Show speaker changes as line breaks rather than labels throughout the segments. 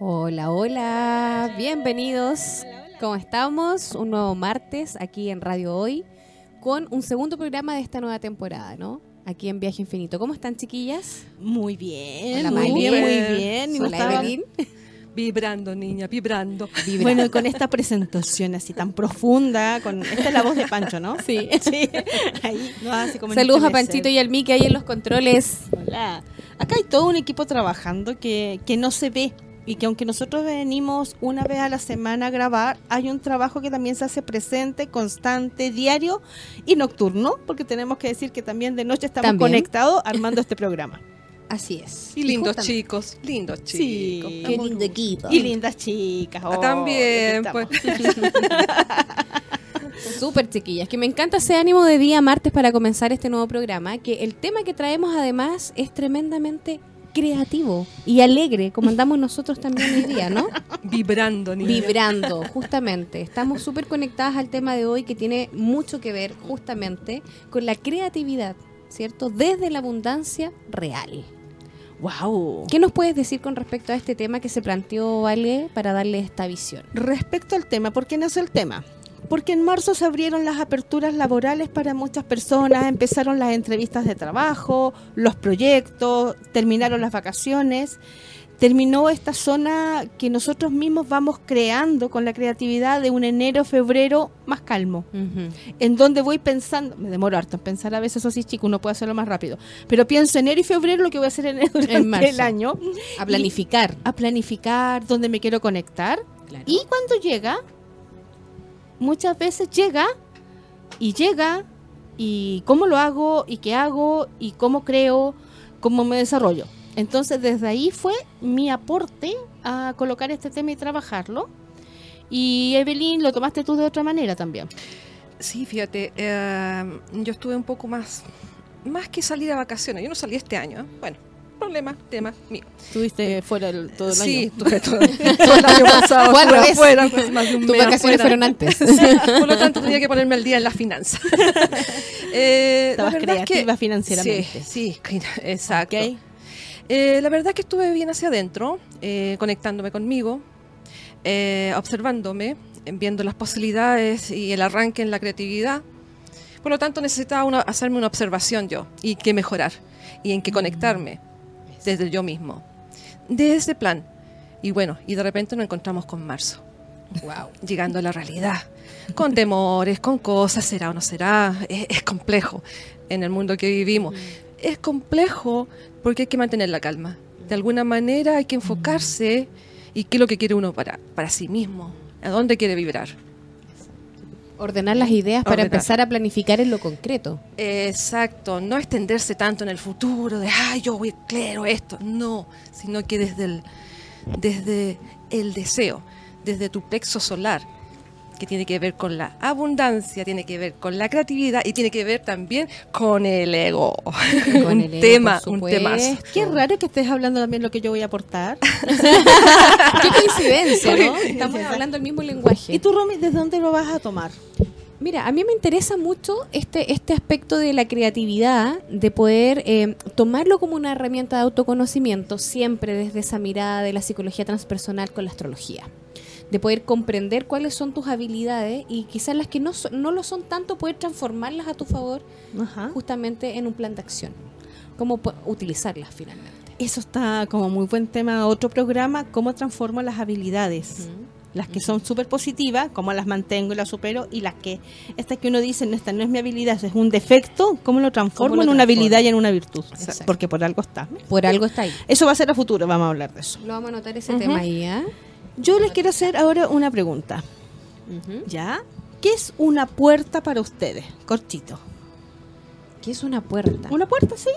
Hola, hola, bienvenidos. ¿Cómo estamos? Un nuevo martes aquí en Radio Hoy con un segundo programa de esta nueva temporada, ¿no? Aquí en Viaje Infinito. ¿Cómo están, chiquillas?
Muy bien,
Hola,
muy bien, muy bien.
Hola, Evelyn.
Vibrando, niña, vibrando.
Bueno, y con esta presentación así tan profunda, con esta es la voz de Pancho, ¿no?
Sí.
Sí. Ahí, no, así como
Saludos a. Panchito y al Miki ahí en los controles.
Hola. Acá hay todo un equipo trabajando que, que no se ve y que aunque nosotros venimos una vez a la semana a grabar, hay un trabajo que también se hace presente, constante, diario y nocturno, porque tenemos que decir que también de noche estamos
También.
conectados armando este programa.
Así es.
Y lindos
justamente-
chicos, lindos chicos.
Sí.
Qué lindo equipo.
Y lindas chicas. Oh,
También, pues.
Súper chiquillas, que me encanta ese ánimo de día martes para comenzar este nuevo programa, que el tema que traemos además es tremendamente creativo y alegre, como andamos nosotros también hoy día, ¿no?
Vibrando, niña.
Vibrando, justamente. Estamos súper conectadas al tema de hoy que tiene mucho que ver justamente con la creatividad, ¿cierto? Desde la abundancia real.
Wow.
¿Qué nos puedes decir con respecto a este tema que se planteó, Vale, para darle esta visión?
Respecto al tema, ¿por qué nació el tema? Porque en marzo se abrieron las aperturas laborales para muchas personas, empezaron las entrevistas de trabajo, los proyectos, terminaron las vacaciones, terminó esta zona que nosotros mismos vamos creando con la creatividad de un enero, febrero más calmo, en donde voy pensando, me demoro harto en pensar a veces, eso sí, chico, uno puede hacerlo más rápido, pero pienso enero y febrero lo que voy a hacer en durante
marzo.
el año,
A planificar.
a planificar dónde me quiero conectar
Claro.
y cuando llega, muchas veces llega y llega y cómo lo hago y qué hago y cómo creo, cómo me desarrollo. Entonces desde ahí fue mi aporte a colocar este tema y trabajarlo. Y Evelyn, lo tomaste tú de otra manera también.
Sí, fíjate, eh, yo estuve un poco más, más que salir a vacaciones. Yo no salí este año. Bueno, problema, tema mío.
Estuviste fuera el, todo el
sí,
año.
estuve todo, todo el año pasado.
Fue al
estuve
revés.
afuera, pues, más de un
Tus
mes
vacaciones
afuera.
fueron antes.
Sí, por lo tanto tenía que ponerme al día en las finanzas. Eh, la
Estabas
verdad es que-
creativa financieramente.
Sí, sí, exacto.
Ok.
Eh, la verdad es que estuve bien hacia adentro, eh, conectándome conmigo, eh, observándome, eh, viendo las posibilidades y el arranque en la creatividad. Por lo tanto, necesitaba una- hacerme una observación yo y qué mejorar y en qué conectarme desde yo mismo. De ese plan. Y bueno, y de repente nos encontramos con marzo
wow.
llegando a la realidad, con temores, con cosas, será o no será, es, es complejo en el mundo que vivimos. Es complejo porque hay que mantener la calma. De alguna manera hay que enfocarse y qué es lo que quiere uno para, para sí mismo, a dónde quiere vibrar.
Ordenar las ideas para
Ordenar.
empezar a planificar en lo concreto.
Exacto, no extenderse tanto en el futuro de, ay, yo voy, claro, esto, no, sino que desde el, desde el deseo, desde tu plexo solar, que tiene que ver con la abundancia, tiene que ver con la creatividad y tiene que ver también con el ego.
Con
un
el ego,
tema,
por
un tema.
Qué raro que estés hablando también lo que yo voy a aportar.
Qué coincidencia, ¿no? Estamos hablando el mismo lenguaje.
¿Y tú, Romy, desde dónde lo vas a tomar?
Mira, a mí me interesa mucho este, este aspecto de la creatividad, de poder eh, tomarlo como una herramienta de autoconocimiento, siempre desde esa mirada de la psicología transpersonal con la astrología. De poder comprender cuáles son tus habilidades y quizás las que no, son- no lo son tanto, poder transformarlas a tu favor
Ajá.
justamente en un plan de acción. Cómo utilizarlas finalmente.
Eso está como muy buen tema. Otro programa, cómo transformo las habilidades. Las que son súper positivas, cómo las mantengo y las supero. Y las que, estas que uno dice, no, esta no es mi habilidad, es un defecto, cómo lo transformo
¿Cómo lo
en una
transformo?
habilidad y en una virtud.
Exacto.
Porque por algo está.
Por algo está ahí.
Eso va a ser a futuro, vamos a hablar de eso.
Lo vamos a anotar ese tema ahí, ¿ah?
Yo les quiero hacer ahora una pregunta. ¿Ya? ¿Qué es una puerta para ustedes? Cortito.
¿Qué es una puerta?
¿Una puerta, sí?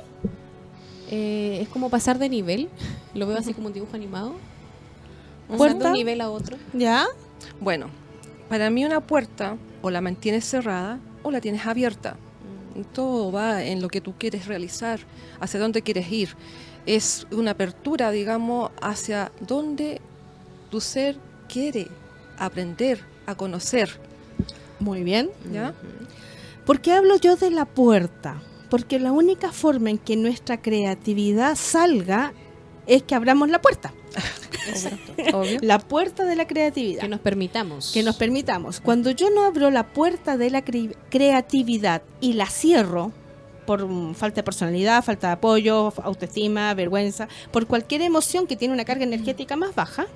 Eh, es como pasar de nivel. Lo veo así como un dibujo animado.
Puerta.
de un nivel a otro.
¿Ya?
Bueno, para mí una puerta o la mantienes cerrada o la tienes abierta. Todo va en lo que tú quieres realizar, hacia dónde quieres ir. Es una apertura, digamos, hacia dónde tu ser quiere aprender a conocer.
Muy bien.
¿ya?
¿Por qué hablo yo de la puerta? Porque la única forma en que nuestra creatividad salga es que abramos la puerta.
Obvio, obvio.
La puerta de la creatividad.
Que nos permitamos.
que nos permitamos. Cuando yo no abro la puerta de la cre- creatividad y la cierro por mm, falta de personalidad, falta de apoyo, autoestima, vergüenza, por cualquier emoción que tiene una carga energética más baja,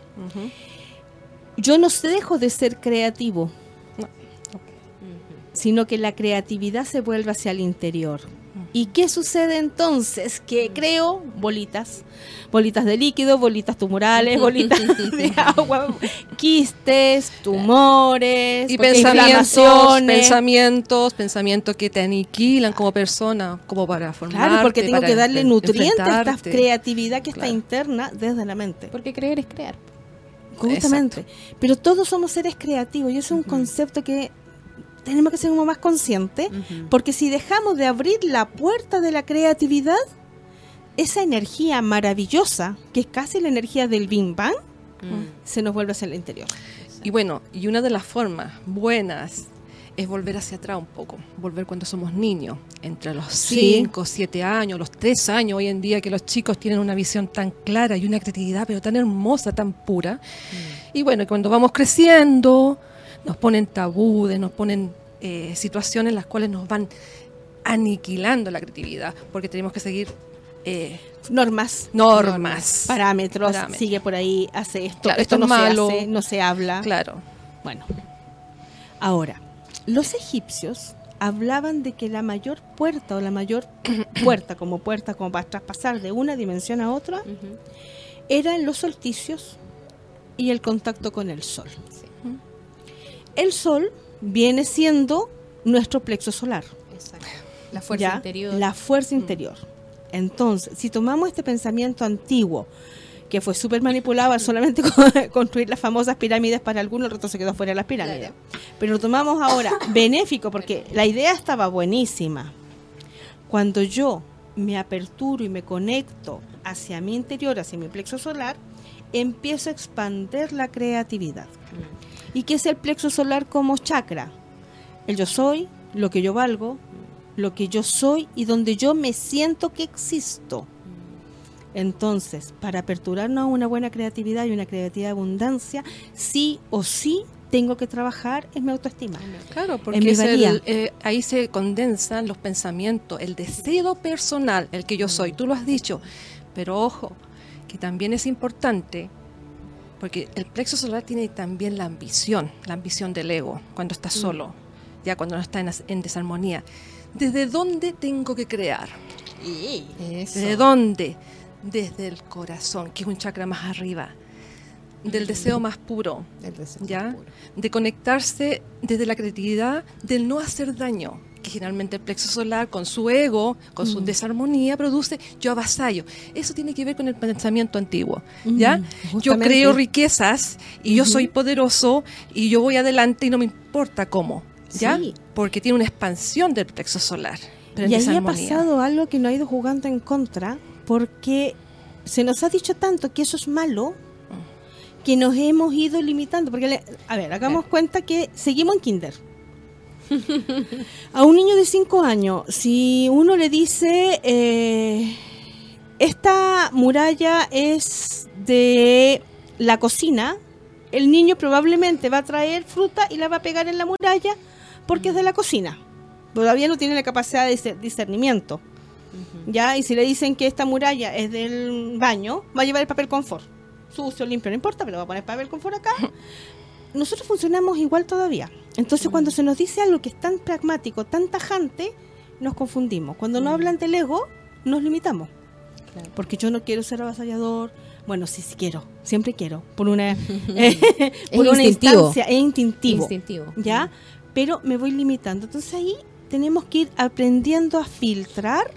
yo no se dejo de ser creativo,
No.
sino que la creatividad se vuelve hacia el interior. ¿Y qué sucede entonces? Que creo bolitas, bolitas de líquido, bolitas tumorales, bolitas de agua, quistes, tumores,
Y pensamientos, pensamientos, pensamientos que te aniquilan como persona, como para formar.
Claro, porque tengo que darle nutrientes a esta creatividad que está interna desde la mente.
Porque creer es crear.
Justamente. Pero todos somos seres creativos y eso es un concepto que tenemos que ser como más conscientes. Porque si dejamos de abrir la puerta de la creatividad, esa energía maravillosa, que es casi la energía del Big Bang,
Mm.
se nos vuelve hacia el interior.
Y bueno, y una de las formas buenas es volver hacia atrás un poco, volver cuando somos niños, entre los
Sí.
5, 7 años, los 3 años hoy en día que los chicos tienen una visión tan clara y una creatividad pero tan hermosa, tan pura. Y bueno, cuando vamos creciendo, nos ponen tabúes, nos ponen eh, situaciones en las cuales nos van aniquilando la creatividad, porque tenemos que seguir eh,
Normas,
normas.
parámetros,
Parámetros.
sigue por ahí, hace esto,
Claro,
esto
esto
no
malo.
se hace, no se habla.
Claro.
Bueno, ahora, los egipcios hablaban de que la mayor puerta o la mayor puerta como puerta como para traspasar de una dimensión a otra
Ujú.
eran los solsticios y el contacto con el sol. El sol viene siendo nuestro plexo solar,
Exacto. La fuerza
¿ya?
interior.
La fuerza interior. Entonces, si tomamos este pensamiento antiguo, que fue súper manipulado al solamente con- construir las famosas pirámides para algunos, el resto se quedó fuera de las pirámides. Pero lo tomamos ahora benéfico, porque la idea estaba buenísima. Cuando yo me aperturo y me conecto hacia mi interior, hacia mi plexo solar, empiezo a expandir la creatividad. ¿Y qué es el plexo solar como chakra? El yo soy, lo que yo valgo, lo que yo soy y donde yo me siento que existo. Entonces, para aperturarnos a una buena creatividad y una creatividad de abundancia, sí o sí tengo que trabajar en mi autoestima.
Claro, porque es el- eh, ahí se condensan los pensamientos, el deseo personal, el que yo soy, tú lo has dicho, pero ojo, que también es importante, porque el plexo solar tiene también la ambición, la ambición del ego, cuando está solo, ya cuando no está en, en desarmonía. ¿Desde dónde tengo que crear? ¿Desde dónde? Desde el corazón, que es un chakra más arriba, del deseo más puro. ¿ya? De conectarse desde la creatividad, del no hacer daño, que generalmente el plexo solar con su ego, con su desarmonía, produce yo avasallo. Eso tiene que ver con el pensamiento antiguo, ¿ya?
Mm,
Yo
justamente.
creo riquezas y yo soy poderoso y yo voy adelante y no me importa cómo, ¿ya?
Sí.
Porque tiene una expansión del plexo solar. pero
Y ahí ha pasado algo que no ha ido jugando en contra, porque se nos ha dicho tanto que eso es malo, que nos hemos ido limitando. Porque, le- a ver, hagamos cuenta que seguimos en kinder. A un niño de 5 años, si uno le dice, eh, esta muralla es de la cocina, el niño probablemente va a traer fruta y la va a pegar en la muralla porque es de la cocina. Todavía no tiene la capacidad de discer- discernimiento. ¿Ya? Y si le dicen que esta muralla es del baño, va a llevar el papel confort. Sucio, limpio, no importa, pero va a poner papel confort acá. Nosotros funcionamos igual todavía. Entonces, cuando se nos dice algo que es tan pragmático, tan tajante, nos confundimos. Cuando no hablan del ego, nos limitamos.
Claro.
Porque yo no quiero ser avasallador. Bueno, sí, sí quiero. Siempre quiero. Por una, eh, por una
instintivo.
instancia. Es instintivo.
Instintivo.
¿ya? Pero me voy limitando. Entonces ahí tenemos que ir aprendiendo a filtrar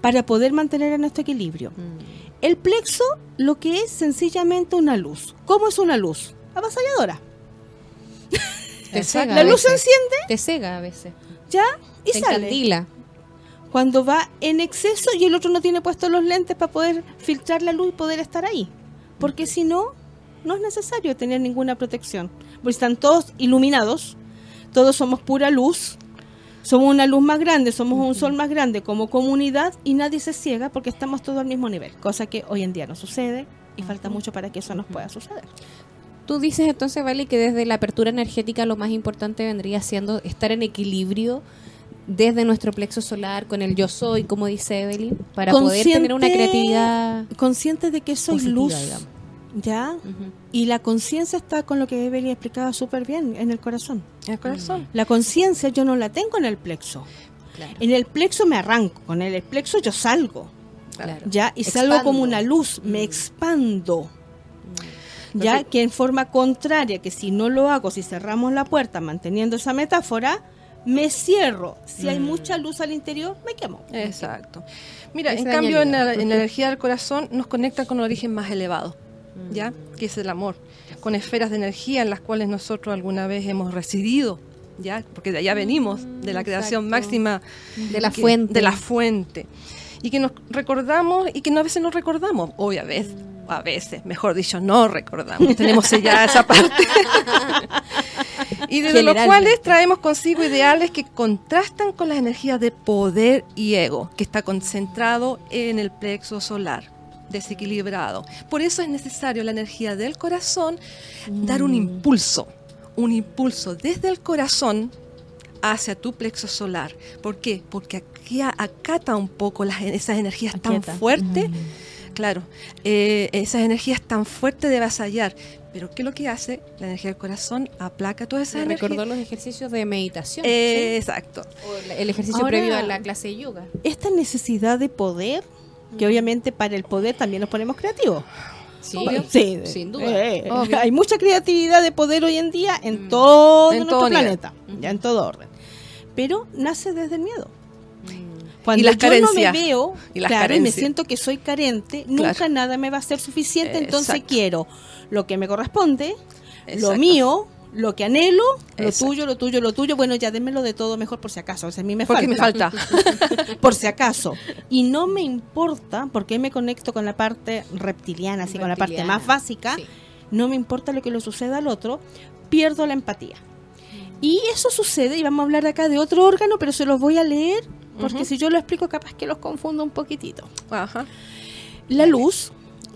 para poder mantener a nuestro equilibrio.
Mm.
El plexo lo que es sencillamente una luz. ¿Cómo es una luz? Avasalladora.
Te
Exacto.
cega
La luz se enciende,
Te cega a veces.
¿ya? Y
Te
sale.
encandila.
Cuando va en exceso y el otro no tiene puestos los lentes para poder filtrar la luz y poder estar ahí. Porque si no, no es necesario tener ninguna protección. Porque están todos iluminados, todos somos pura luz, Somos una luz más grande, somos un sol más grande como comunidad y nadie se ciega porque estamos todos al mismo nivel, cosa que hoy en día no sucede y falta mucho para que eso nos pueda suceder.
Tú dices entonces, Vale, que desde la apertura energética lo más importante vendría siendo estar en equilibrio desde nuestro plexo solar con el yo soy, como dice Evelyn, para poder tener una creatividad
consciente de que soy
positiva,
luz,
digamos.
¿ya? Y la conciencia está con lo que Evelyn explicaba súper bien en el corazón.
En el corazón.
La conciencia yo no la tengo en el plexo.
Claro,
En el plexo me arranco, con el plexo yo salgo,
claro.
¿ya? Y salgo como una luz, me expando.
Mm.
Ya
Perfecto.
que en forma contraria, que si no lo hago, si cerramos la puerta manteniendo esa metáfora, me cierro. Si hay
Mm.
mucha luz al interior, me quemo.
Exacto. Mira, en cambio, en la,
dañaría.
en la energía del corazón nos conecta con un origen más elevado,
Mm.
¿ya? Que es el amor. Con esferas de energía en las cuales nosotros alguna vez hemos residido, ¿ya? Porque de allá venimos, de la creación
exacto.
máxima
De la
que-
fuente.
De la fuente. Y que nos recordamos y que no a veces no recordamos. Hoy a veces, mejor dicho, no recordamos. Tenemos sellada esa parte. y desde los cuales traemos consigo ideales que contrastan con las energías de poder y ego, que está concentrado en el plexo solar desequilibrado. Por eso es necesario la energía del corazón dar un impulso, un impulso desde el corazón hacia tu plexo solar. ¿Por qué? Porque aquí acata un poco las, esas energías tan fuertes. Claro, eh, esas energías tan fuertes de avasallar. Pero ¿qué es lo que hace? La energía del corazón aplaca todas esas
Me
energías.
recordó los ejercicios de meditación.
Eh, Exacto.
O el ejercicio
Ahora-
previo a la clase de yoga.
Esta necesidad de poder, que obviamente para el poder también nos ponemos creativos.
Sí,
Sí,
sin duda.
eh,
Obvio.
hay mucha creatividad de poder hoy en día en
Mm.
todo
En
nuestro
todo
planeta, ya en todo orden. Pero nace desde el miedo. Cuando
las
yo no me
carencias.
veo,
Y las
claro, y me
carencias.
siento que soy carente, nunca
Claro.
nada me va a ser suficiente, entonces
Exacto.
quiero lo que me corresponde, lo mío, lo que anhelo, lo
Exacto.
tuyo, lo tuyo, lo tuyo. Bueno, ya démelo de todo mejor por si acaso. O sea, a mí me
Porque
falta.
me falta.
por si acaso. Y no me importa, porque me conecto con la parte reptiliana, así con la parte más básica,
sí.
no me importa lo que le suceda al otro, pierdo la empatía. Y eso sucede, y vamos a hablar acá de otro órgano, pero se los voy a leer, porque si yo lo explico capaz que los confundo un poquitito.
Ajá.
La luz,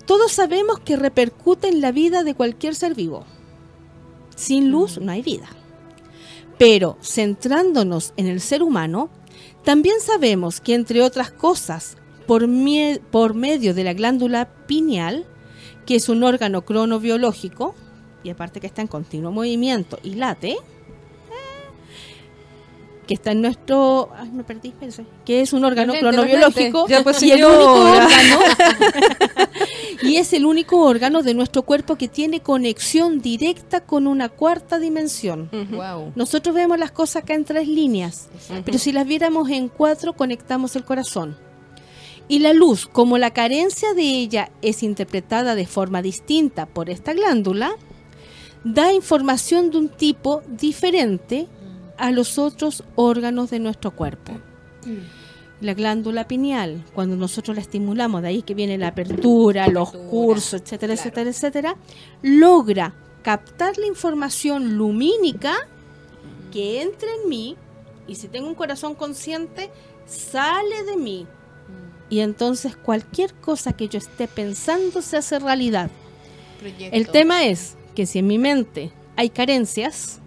todos sabemos que repercute en la vida de cualquier ser vivo. Sin luz no hay vida. Pero centrándonos en el ser humano, también sabemos que entre otras cosas, por, mie- por medio de la glándula pineal, que es un órgano cronobiológico, y aparte que está en continuo movimiento y late, que está en nuestro, ay, me perdí, espérense, que es un órgano
lentes, los
cronobiológico.
Ya, pues,
y el único órgano y es el único órgano de nuestro cuerpo que tiene conexión directa con una cuarta dimensión.
Wow.
Nosotros vemos las cosas acá en tres líneas, pero si las viéramos en cuatro, conectamos el corazón. Y la luz, como la carencia de ella es interpretada de forma distinta por esta glándula, da información de un tipo diferente a los otros órganos de nuestro cuerpo. La glándula pineal, cuando nosotros la estimulamos, de ahí que viene la apertura, los
Apertura,
cursos, etcétera,
claro.
etcétera, etcétera, logra captar la información lumínica que entra en mí y si tengo un corazón consciente, sale de mí. Y entonces cualquier cosa que yo esté pensando se hace realidad. El tema es que si en mi mente hay carencias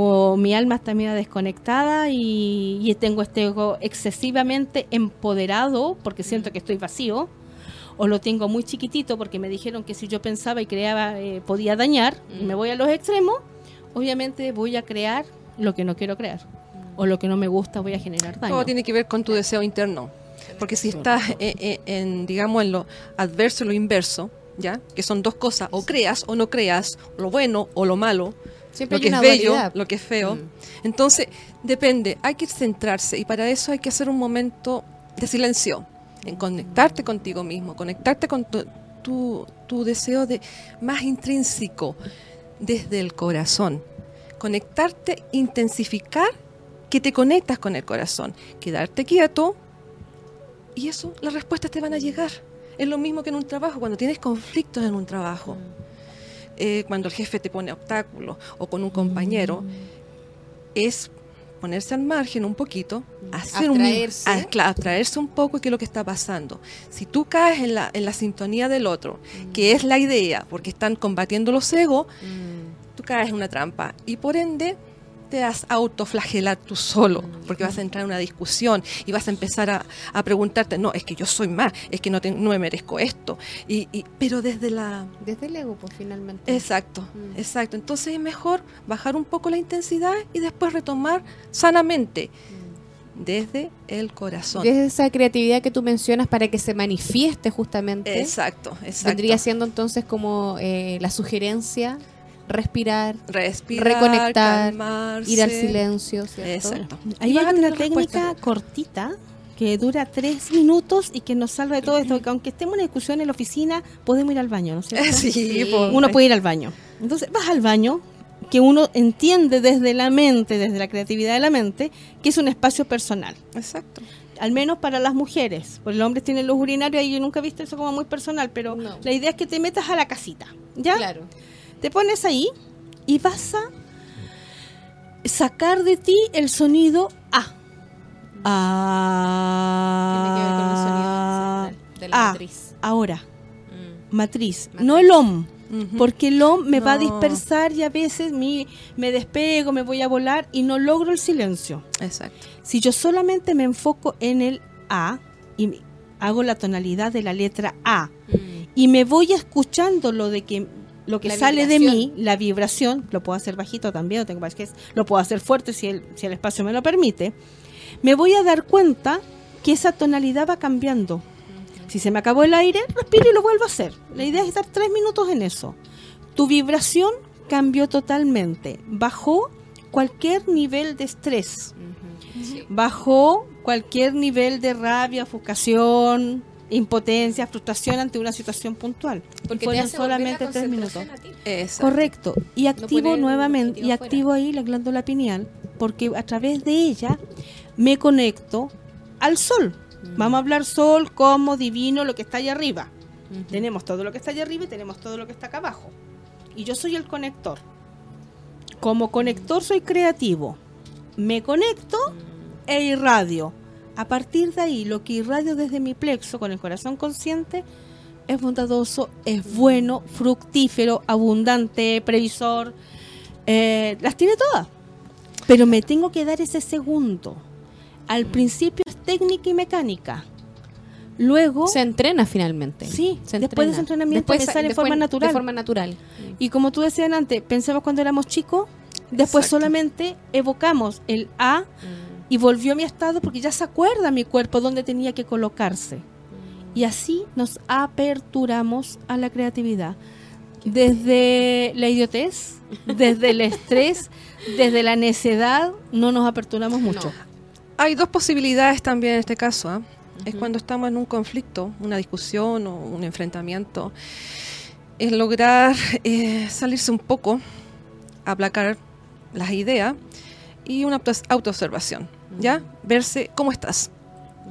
o mi alma está media desconectada y, y tengo este ego excesivamente empoderado porque siento que estoy vacío o lo tengo muy chiquitito porque me dijeron que si yo pensaba y creaba eh, podía dañar y me voy a los extremos, obviamente voy a crear lo que no quiero crear o lo que no me gusta voy a generar daño.
Todo tiene que ver con tu deseo interno. Porque si estás eh, eh, en, digamos, en lo adverso y lo inverso, ¿ya? Que son dos cosas, o creas o no creas, lo bueno o lo malo,
Siempre
lo que es bello,
dualidad.
lo que es feo.
Mm.
Entonces, depende, hay que centrarse y para eso hay que hacer un momento de silencio, en conectarte contigo mismo, conectarte con tu, tu, tu deseo de más intrínseco desde el corazón. Conectarte, intensificar que te conectas con el corazón, quedarte quieto y eso, las respuestas te van a llegar. Es lo mismo que en un trabajo, cuando tienes conflictos en un trabajo, eh, cuando el jefe te pone obstáculos o con un compañero, es ponerse al margen un poquito, hacer un,
Abstraerse.
un poco de es lo que está pasando. Si tú caes en la, en la sintonía del otro, que es la idea, porque están combatiendo los egos,
Mm.
tú caes en una trampa y por ende te vas a autoflagelar tú solo, porque vas a entrar en una discusión y vas a empezar a, a preguntarte, no, es que yo soy más, es que no, te- no me merezco esto, y, y- pero desde la...
Desde el ego, pues finalmente.
Exacto,
Mm.
exacto. Entonces es mejor bajar un poco la intensidad y después retomar sanamente desde el corazón.
Desde esa creatividad que tú mencionas para que se manifieste justamente.
Exacto, exacto.
Vendría siendo entonces como eh, la sugerencia, respirar,
respirar,
reconectar,
calmarse.
ir al silencio, ¿cierto?
Exacto.
Ahí
Y vas
hay
a
una
respuesta.
técnica cortita que dura tres minutos y que nos salva de todo esto, que aunque estemos en una discusión en la oficina, podemos ir al baño, ¿no es cierto?
Sí,
Sí.
pues,
Uno puede ir al baño. Entonces vas al baño, que uno entiende desde la mente, desde la creatividad de la mente, que es un espacio personal.
Exacto.
Al menos para las mujeres. Porque los hombres tienen los urinarios y yo nunca he visto eso como muy personal, pero
No.
la idea es que te metas a la casita. ¿Ya?
Claro.
Te pones ahí y vas a sacar de ti el sonido A.
Tiene que ver con el
A.
sonido central de la
A.
matriz.
Ahora,
Mm.
matriz,
Matriz.
no el OM. Porque el OM me va a dispersar y a veces mi- me despego, me voy a volar y no logro el silencio.
Exacto.
Si yo solamente me enfoco en el A y hago la tonalidad de la letra A
Mm.
y me voy escuchando lo de que lo que
La
sale de mí, la vibración, lo puedo hacer bajito también, tengo más que es- lo puedo hacer fuerte si el, si el espacio me lo permite, me voy a dar cuenta que esa tonalidad va cambiando. Si se me acabó el aire, respiro y lo vuelvo a hacer. La idea es estar tres minutos en eso. Tu vibración cambió totalmente. Bajó cualquier nivel de estrés. Bajó cualquier nivel de rabia, ofuscación, impotencia, frustración ante una situación puntual.
Porque te
Fueron
hace volver la
solamente tres minutos. Correcto. Y activo nuevamente, y activo ahí la glándula pineal, porque a través de ella me conecto al sol.
Mm.
Vamos a hablar sol como divino, lo que está allá arriba. Tenemos todo lo que está allá arriba y tenemos todo lo que está acá abajo. Y yo soy el conector. Como conector soy creativo. Me conecto e irradio. A partir de ahí, lo que irradio desde mi plexo con el corazón consciente es bondadoso, es bueno, fructífero, abundante, previsor. eh, las tiene todas. Pero me tengo que dar ese segundo. Al principio es técnica y mecánica. Luego,
Se entrena finalmente.
Sí,
Se
después de
entrena.
ese entrenamiento me sale de forma natural.
De forma natural.
y como tú decías antes, pensamos cuando éramos chicos, después
Exacto.
solamente evocamos el A y volvió a mi estado porque ya se acuerda mi cuerpo dónde tenía que colocarse. Y así nos aperturamos a la creatividad. Desde la idiotez, desde el estrés, desde la necedad, no nos aperturamos mucho.
Hay dos posibilidades también en este caso. ¿ah? Es cuando estamos en un conflicto, una discusión o un enfrentamiento. Es lograr eh, salirse un poco, aplacar las ideas y una auto- autoobservación. ¿Ya? Verse cómo estás.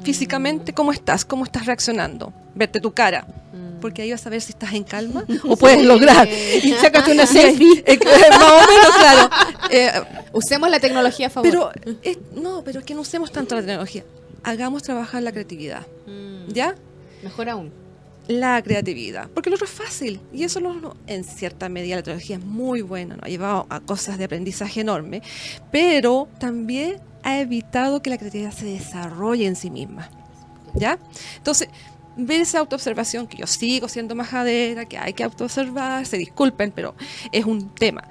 Físicamente, cómo estás, cómo estás reaccionando. Verte tu cara.
Mm.
Porque ahí vas a ver si estás en calma o puedes lograr.
Y sácate una selfie.
Eh, más o menos, claro. Eh,
Usemos la tecnología a favor.
pero eh, no, pero que no usemos tanto la tecnología. Hagamos trabajar la creatividad.
Mm.
¿Ya?
Mejor aún.
La creatividad. Porque lo otro es fácil. Y eso lo- lo- en cierta medida la tecnología es muy buena. ¿no? Ha llevado a cosas de aprendizaje enorme. Pero también ha evitado que la creatividad se desarrolle en sí misma. ¿Ya? Entonces, ver esa autoobservación, que yo sigo siendo majadera, que hay que autoobservar, se disculpen, pero es un tema.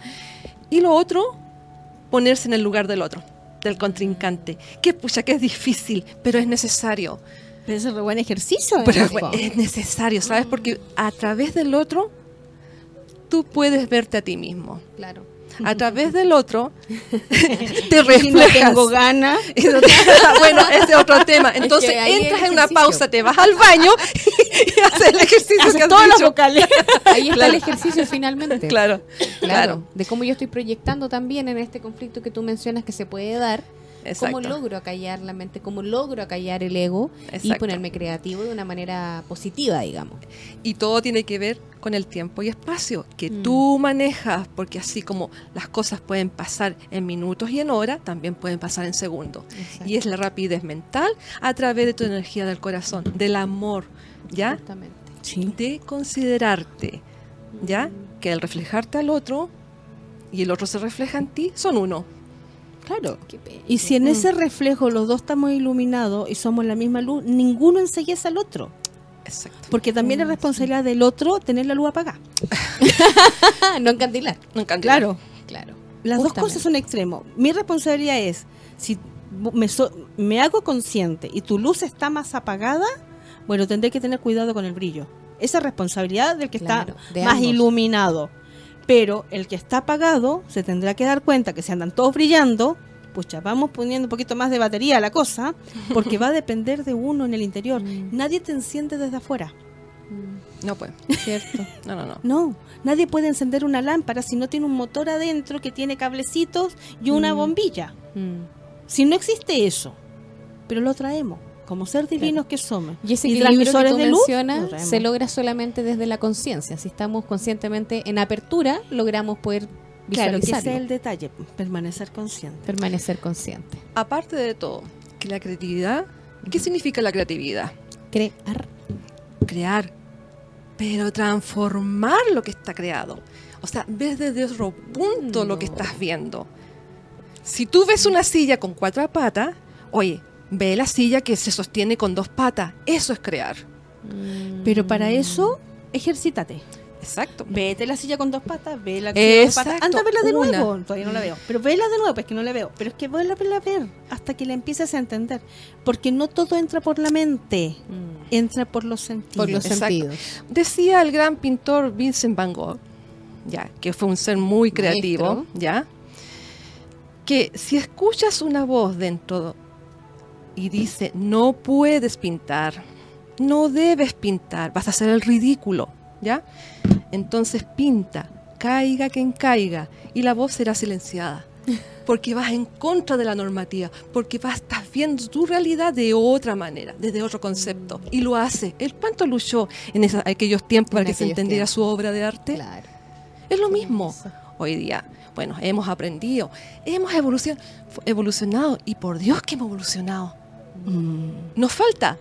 Y lo otro, ponerse en el lugar del otro, del contrincante. Que pucha, que es difícil, pero es necesario.
Pero es re buen ejercicio.
Pero
¿eh?
es, bu- es necesario, ¿sabes? Porque a través del otro, tú puedes verte a ti mismo.
Claro.
A través del otro, te
Si no
reflejas.
tengo ganas.
bueno, ese es otro tema. Entonces
que hay
entras en una pausa, te vas al baño y haces el ejercicio
Haces
que has
las
dicho.
vocales.
Ahí está
Claro.
el ejercicio finalmente.
Claro,
Claro,
claro.
de cómo yo estoy proyectando también en este conflicto que tú mencionas que se puede dar
Exacto.
¿Cómo logro acallar la mente? ¿Cómo logro acallar el ego y ponerme creativo de una manera positiva, digamos?
Y todo tiene que ver con el tiempo y espacio que
Mm.
tú manejas, porque así como las cosas pueden pasar en minutos y en horas, también pueden pasar en segundos. Y es la rapidez mental a través de tu energía del corazón, del amor, ¿ya?
Sí.
De considerarte, ¿ya? Que el reflejarte al otro y el otro se refleja en ti, son uno.
Claro. Y si en ese reflejo los dos estamos iluminados y somos la misma luz, ninguno enseguece al otro.
Exacto.
Porque también es responsabilidad del otro tener la luz apagada.
no encandilar.
Nunca
Claro.
Claro.
Las dos cosas son extremos. Mi responsabilidad es, si me, so- me hago consciente y tu luz está más apagada, bueno, tendré que tener cuidado con el brillo. Esa es responsabilidad del que
Claro,
está
de
más
ambos.
iluminado. Pero el que está apagado se tendrá que dar cuenta que si andan todos brillando, pucha, vamos poniendo un poquito más de batería a la cosa, porque va a depender de uno en el interior.
Mm.
Nadie te enciende desde afuera.
No pues.
Cierto.
No, no, no.
No, nadie puede encender una lámpara si no tiene un motor adentro que tiene cablecitos y una
Mm.
bombilla.
Mm.
Si no existe eso, pero lo traemos, como ser divinos que somos.
Y ese
Y
equilibrio que tú
de luz,
se logra solamente desde la conciencia. Si estamos conscientemente en apertura, logramos poder
Claro, que ese es el detalle, permanecer consciente.
Permanecer consciente.
Aparte de todo, que la creatividad, ¿qué significa la creatividad?
Crear.
crear, pero transformar lo que está creado. O sea, ves desde otro punto lo que estás viendo. Si tú ves una silla con cuatro patas, oye, ve la silla que se sostiene con dos patas. Eso es crear.
Pero para eso, ejercítate.
Exacto.
Vete la silla con dos patas, ve la con dos patas. Anda a verla de
una.
nuevo. Todavía no la veo. Pero vela de nuevo, pues que no la veo. Pero es que vuelve a verla a ver hasta que la empieces a entender. Porque no todo entra por la mente,
Mm.
entra por los sentidos.
Por los
Exacto.
sentidos.
Decía el gran pintor Vincent Van Gogh, ya, que fue un ser muy creativo,
Maestro.
ya, que si escuchas una voz dentro y dice, no puedes pintar, no debes pintar, vas a hacer el ridículo, ¿ya? Entonces pinta, caiga quien caiga, y la voz será silenciada. Porque vas en contra de la normativa, porque vas, estás viendo tu realidad de otra manera, desde otro concepto. Y lo hace. ¿El cuánto luchó en esa- aquellos tiempos para que se entendiera
tiempos.
su obra de arte?
Claro.
Es lo mismo. Hoy día, bueno, hemos aprendido, hemos evolucion- evolucionado, y por Dios que hemos evolucionado.
Mm.
Nos falta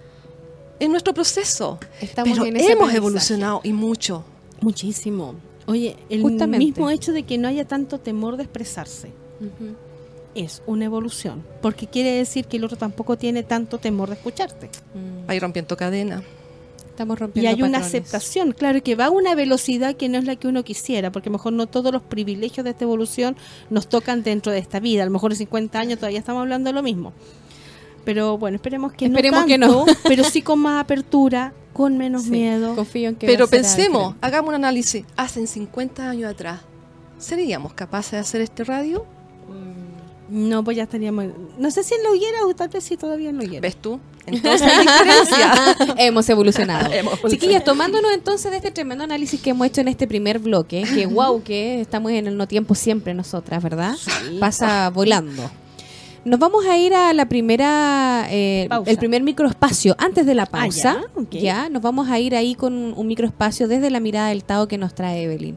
en nuestro proceso,
Estamos
pero
en ese
hemos evolucionado y mucho.
Muchísimo. Oye, el
Justamente.
mismo hecho de que no haya tanto temor de expresarse es una evolución. Porque quiere decir que el otro tampoco tiene tanto temor de escucharte.
Mm.
Va a ir rompiendo cadena.
Estamos
Y
rompiendo
hay una aceptación, claro, que va a una velocidad que no es la que uno quisiera, porque a lo mejor no todos los privilegios de esta evolución nos tocan dentro de esta vida. A lo mejor en 50 años todavía estamos hablando de lo mismo. Pero bueno, esperemos que
Esperemos
no
que
tanto,
no.
pero sí con más apertura, con menos
Sí,
miedo.
Confío en que
Pero pensemos,
diferente.
hagamos un análisis. Hace 50 años atrás, ¿seríamos capaces de hacer este radio?
No, pues ya estaríamos... No sé si en la hoguera o tal vez sí todavía en la hoguera.
¿Ves tú? Entonces hay diferencia.
Hemos evolucionado.
Hemos.
Chiquillas, tomándonos entonces de este tremendo análisis que hemos hecho en este primer bloque, que wow, que estamos en el no tiempo siempre nosotras, ¿verdad? Pasa volando. Nos vamos a ir a la primera, eh,
Pausa.
el primer microespacio antes de la pausa.
Ah, ya, ok.
ya, nos vamos a ir ahí con un, microespacio desde la mirada del Tao que nos trae Evelyn.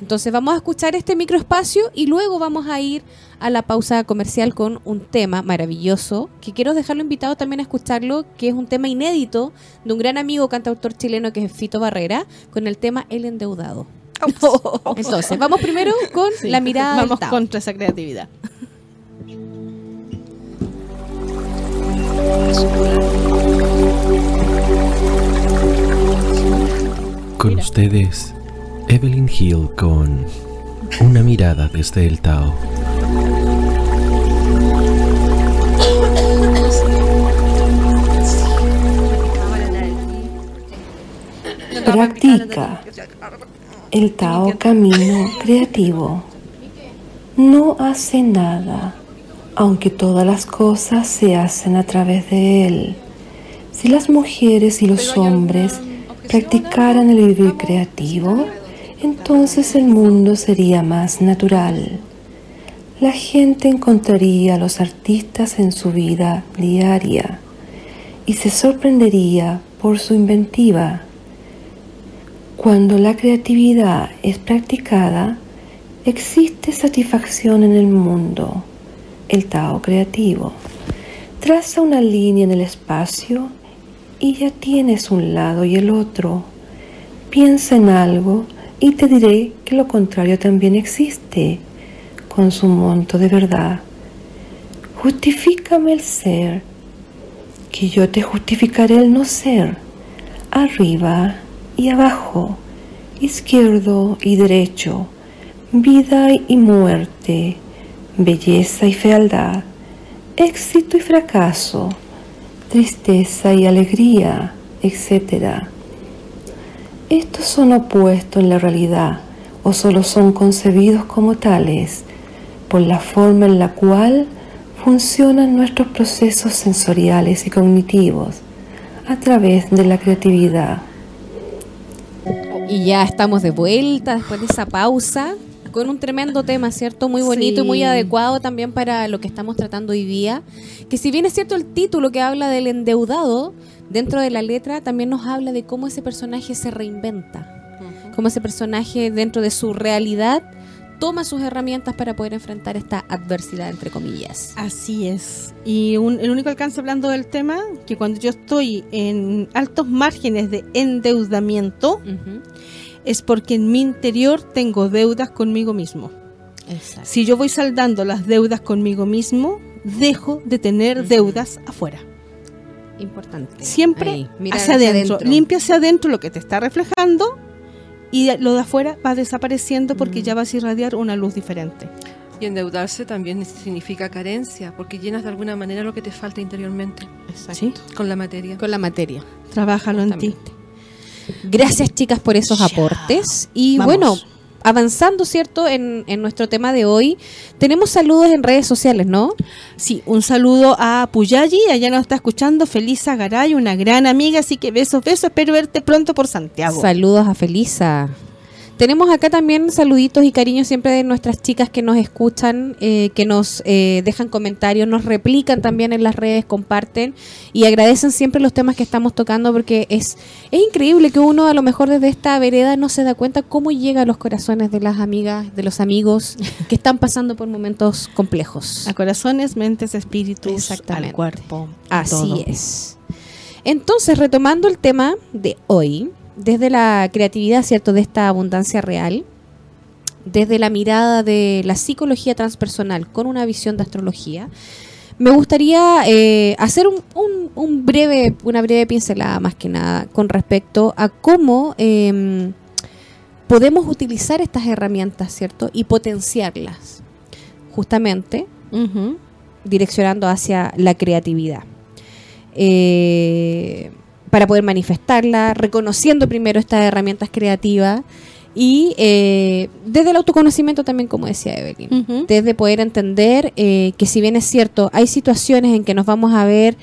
Entonces vamos a escuchar este microespacio y luego vamos a ir a la pausa comercial con un tema maravilloso que quiero dejarlo invitado también a escucharlo, que es un tema inédito de un gran amigo cantautor chileno que es Fito Barrera, con el tema El Endeudado. Entonces, vamos primero con
Sí,
la mirada
Vamos
del Tao.
contra esa creatividad.
Con ustedes, Evelyn Hill con Una mirada desde el Tao.
Practica el Tao Camino Creativo. No hace nada, aunque todas las cosas se hacen a través de él. Si las mujeres y los hombres practicaran el vivir creativo, entonces el mundo sería más natural. la gente encontraría a los artistas en su vida diaria y se sorprendería por su inventiva. Cuando la creatividad es practicada, existe satisfacción en el mundo, el Tao creativo. Traza una línea en el espacio y ya tienes un lado y el otro. Piensa en algo y te diré que lo contrario también existe, con su monto de verdad. Justifícame el ser, que yo te justificaré el no ser, arriba y abajo, izquierdo y derecho, vida y muerte, belleza y fealdad, éxito y fracaso, tristeza y alegría, etc. Estos son opuestos en la realidad o solo son concebidos como tales por la forma en la cual funcionan nuestros procesos sensoriales y cognitivos a través de la creatividad.
Y ya estamos de vuelta después de esa pausa con un tremendo tema, ¿cierto? Muy bonito y muy adecuado también para lo que estamos tratando hoy día. Que si bien es cierto el título que habla del endeudado, dentro de la letra también nos habla de cómo ese personaje se reinventa. Cómo ese personaje dentro de su realidad toma sus herramientas para poder enfrentar esta adversidad, entre comillas.
Así es. Y un- el único alcance hablando del tema, que cuando yo estoy en altos márgenes de endeudamiento. Es porque en mi interior tengo deudas conmigo mismo.
Exacto.
Si yo voy saldando las deudas conmigo mismo, dejo de tener deudas afuera.
Importante.
Siempre
Ahí,
hacia
hacia
adentro.
adentro.
Limpia hacia adentro lo que te está reflejando y lo de afuera va desapareciendo porque ya vas a irradiar una luz diferente.
Y endeudarse también significa carencia, porque llenas de alguna manera lo que te falta interiormente
¿Sí?
con la materia.
Con la materia.
Trabájalo en ti.
Gracias chicas por esos aportes. Y
Vamos.
bueno, avanzando, ¿cierto? En, en nuestro tema de hoy, tenemos saludos en redes sociales, ¿no?
Sí, un saludo a Puyayi, allá nos está escuchando Felisa Garay, una gran amiga, así que besos, besos, espero verte pronto por Santiago.
Saludos a Felisa. Tenemos acá también saluditos y cariños siempre de nuestras chicas que nos escuchan, eh, que nos eh, dejan comentarios, nos replican también en las redes, comparten y agradecen siempre los temas que estamos tocando porque es, es increíble que uno a lo mejor desde esta vereda no se da cuenta cómo llega a los corazones de las amigas, de los amigos que están pasando por momentos complejos.
a corazones, mentes, espíritus, al cuerpo.
Así
todo.
es. Entonces, retomando el tema de hoy, desde la creatividad, ¿cierto? De esta abundancia real, desde la mirada de la psicología transpersonal con una visión de astrología, me gustaría eh, hacer un, un- un breve, una breve pincelada más que nada con respecto a cómo em, podemos utilizar estas herramientas, ¿cierto? Y potenciarlas, justamente direccionando hacia la creatividad. Eh, para poder manifestarla, reconociendo primero estas herramientas creativas y eh, desde el autoconocimiento también, como decía Evelyn, desde poder entender eh, que si bien es cierto, hay situaciones en que nos vamos a ver